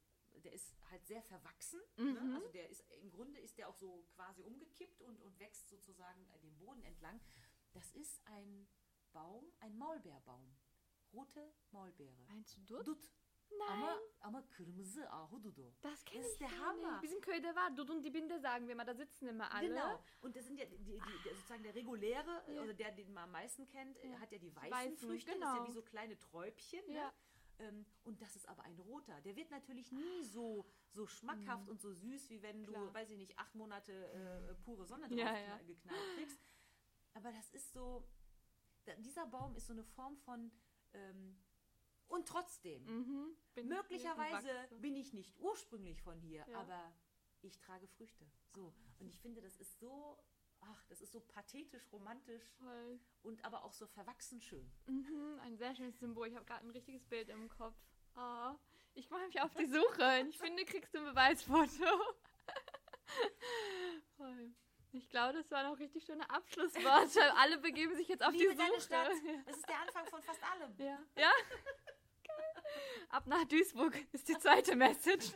der ist halt sehr verwachsen. Ne? Mhm. Also der ist im Grunde ist der auch so quasi umgekippt und, und wächst sozusagen den Boden entlang. Das ist ein Baum, ein Maulbeerbaum. Rote Maulbeere. Meinst du Dut? Dut. Nein. Ama, ama kırmızı ahududu. Das kenne ich ist der Hammer. nicht. Bizim köyde var. Dut und die Binde sagen wir mal. Da sitzen immer alle. Genau. Und das sind ja die, die, die, sozusagen der reguläre, Ja. oder der, den man am meisten kennt, äh, Ja. hat ja die weißen, Weißen, Früchte. Das ist ja genau. wie so kleine Träubchen. Ja. Ne? Und das ist aber ein roter. Der wird natürlich nie so, so schmackhaft und so süß, wie wenn du, Mhm. Klar. weiß ich nicht, acht Monate äh, pure Sonne drauf Ja, ja. geknallt kriegst. Aber das ist so, dieser Baum ist so eine Form von, ähm, und trotzdem, Mhm. Bin Möglicherweise bin ich nicht ursprünglich von hier, Ja. aber ich trage Früchte. So. Und ich finde, das ist so, ach, das ist so pathetisch, romantisch Voll. und aber auch so verwachsen schön. Mhm, ein sehr schönes Symbol. Ich habe gerade ein richtiges Bild im Kopf. Ah, ich mache mich auf die Suche. Ich finde, kriegst du ein Beweisfoto. Voll. Ich glaube, das waren auch richtig schöne Abschlussworte. Alle begeben sich jetzt auf Liebe die deine Suche. Stadt. Das ist der Anfang von fast allem. Ja. ja? Ab nach Duisburg ist die zweite Message.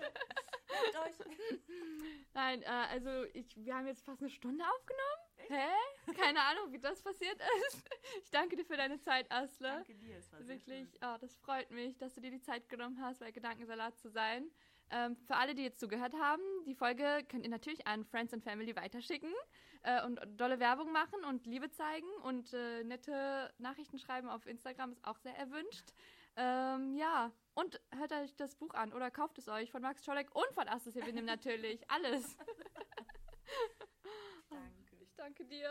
Nein, äh, also ich, wir haben jetzt fast eine Stunde aufgenommen. Hä? Keine Ahnung, wie das passiert ist. Ich danke dir für deine Zeit, Asle. Danke dir, es war sehr Wirklich, schön. oh, das freut mich, dass du dir die Zeit genommen hast, bei Gedankensalat zu sein. Ähm, für alle, die jetzt zugehört haben, die Folge könnt ihr natürlich an Friends and Family weiterschicken äh, und dolle Werbung machen und Liebe zeigen und äh, nette Nachrichten schreiben auf Instagram ist auch sehr erwünscht. Ähm, ja, und hört euch das Buch an oder kauft es euch von Max Czolek und von Astes Evinim natürlich. Alles. Danke. Ich danke dir.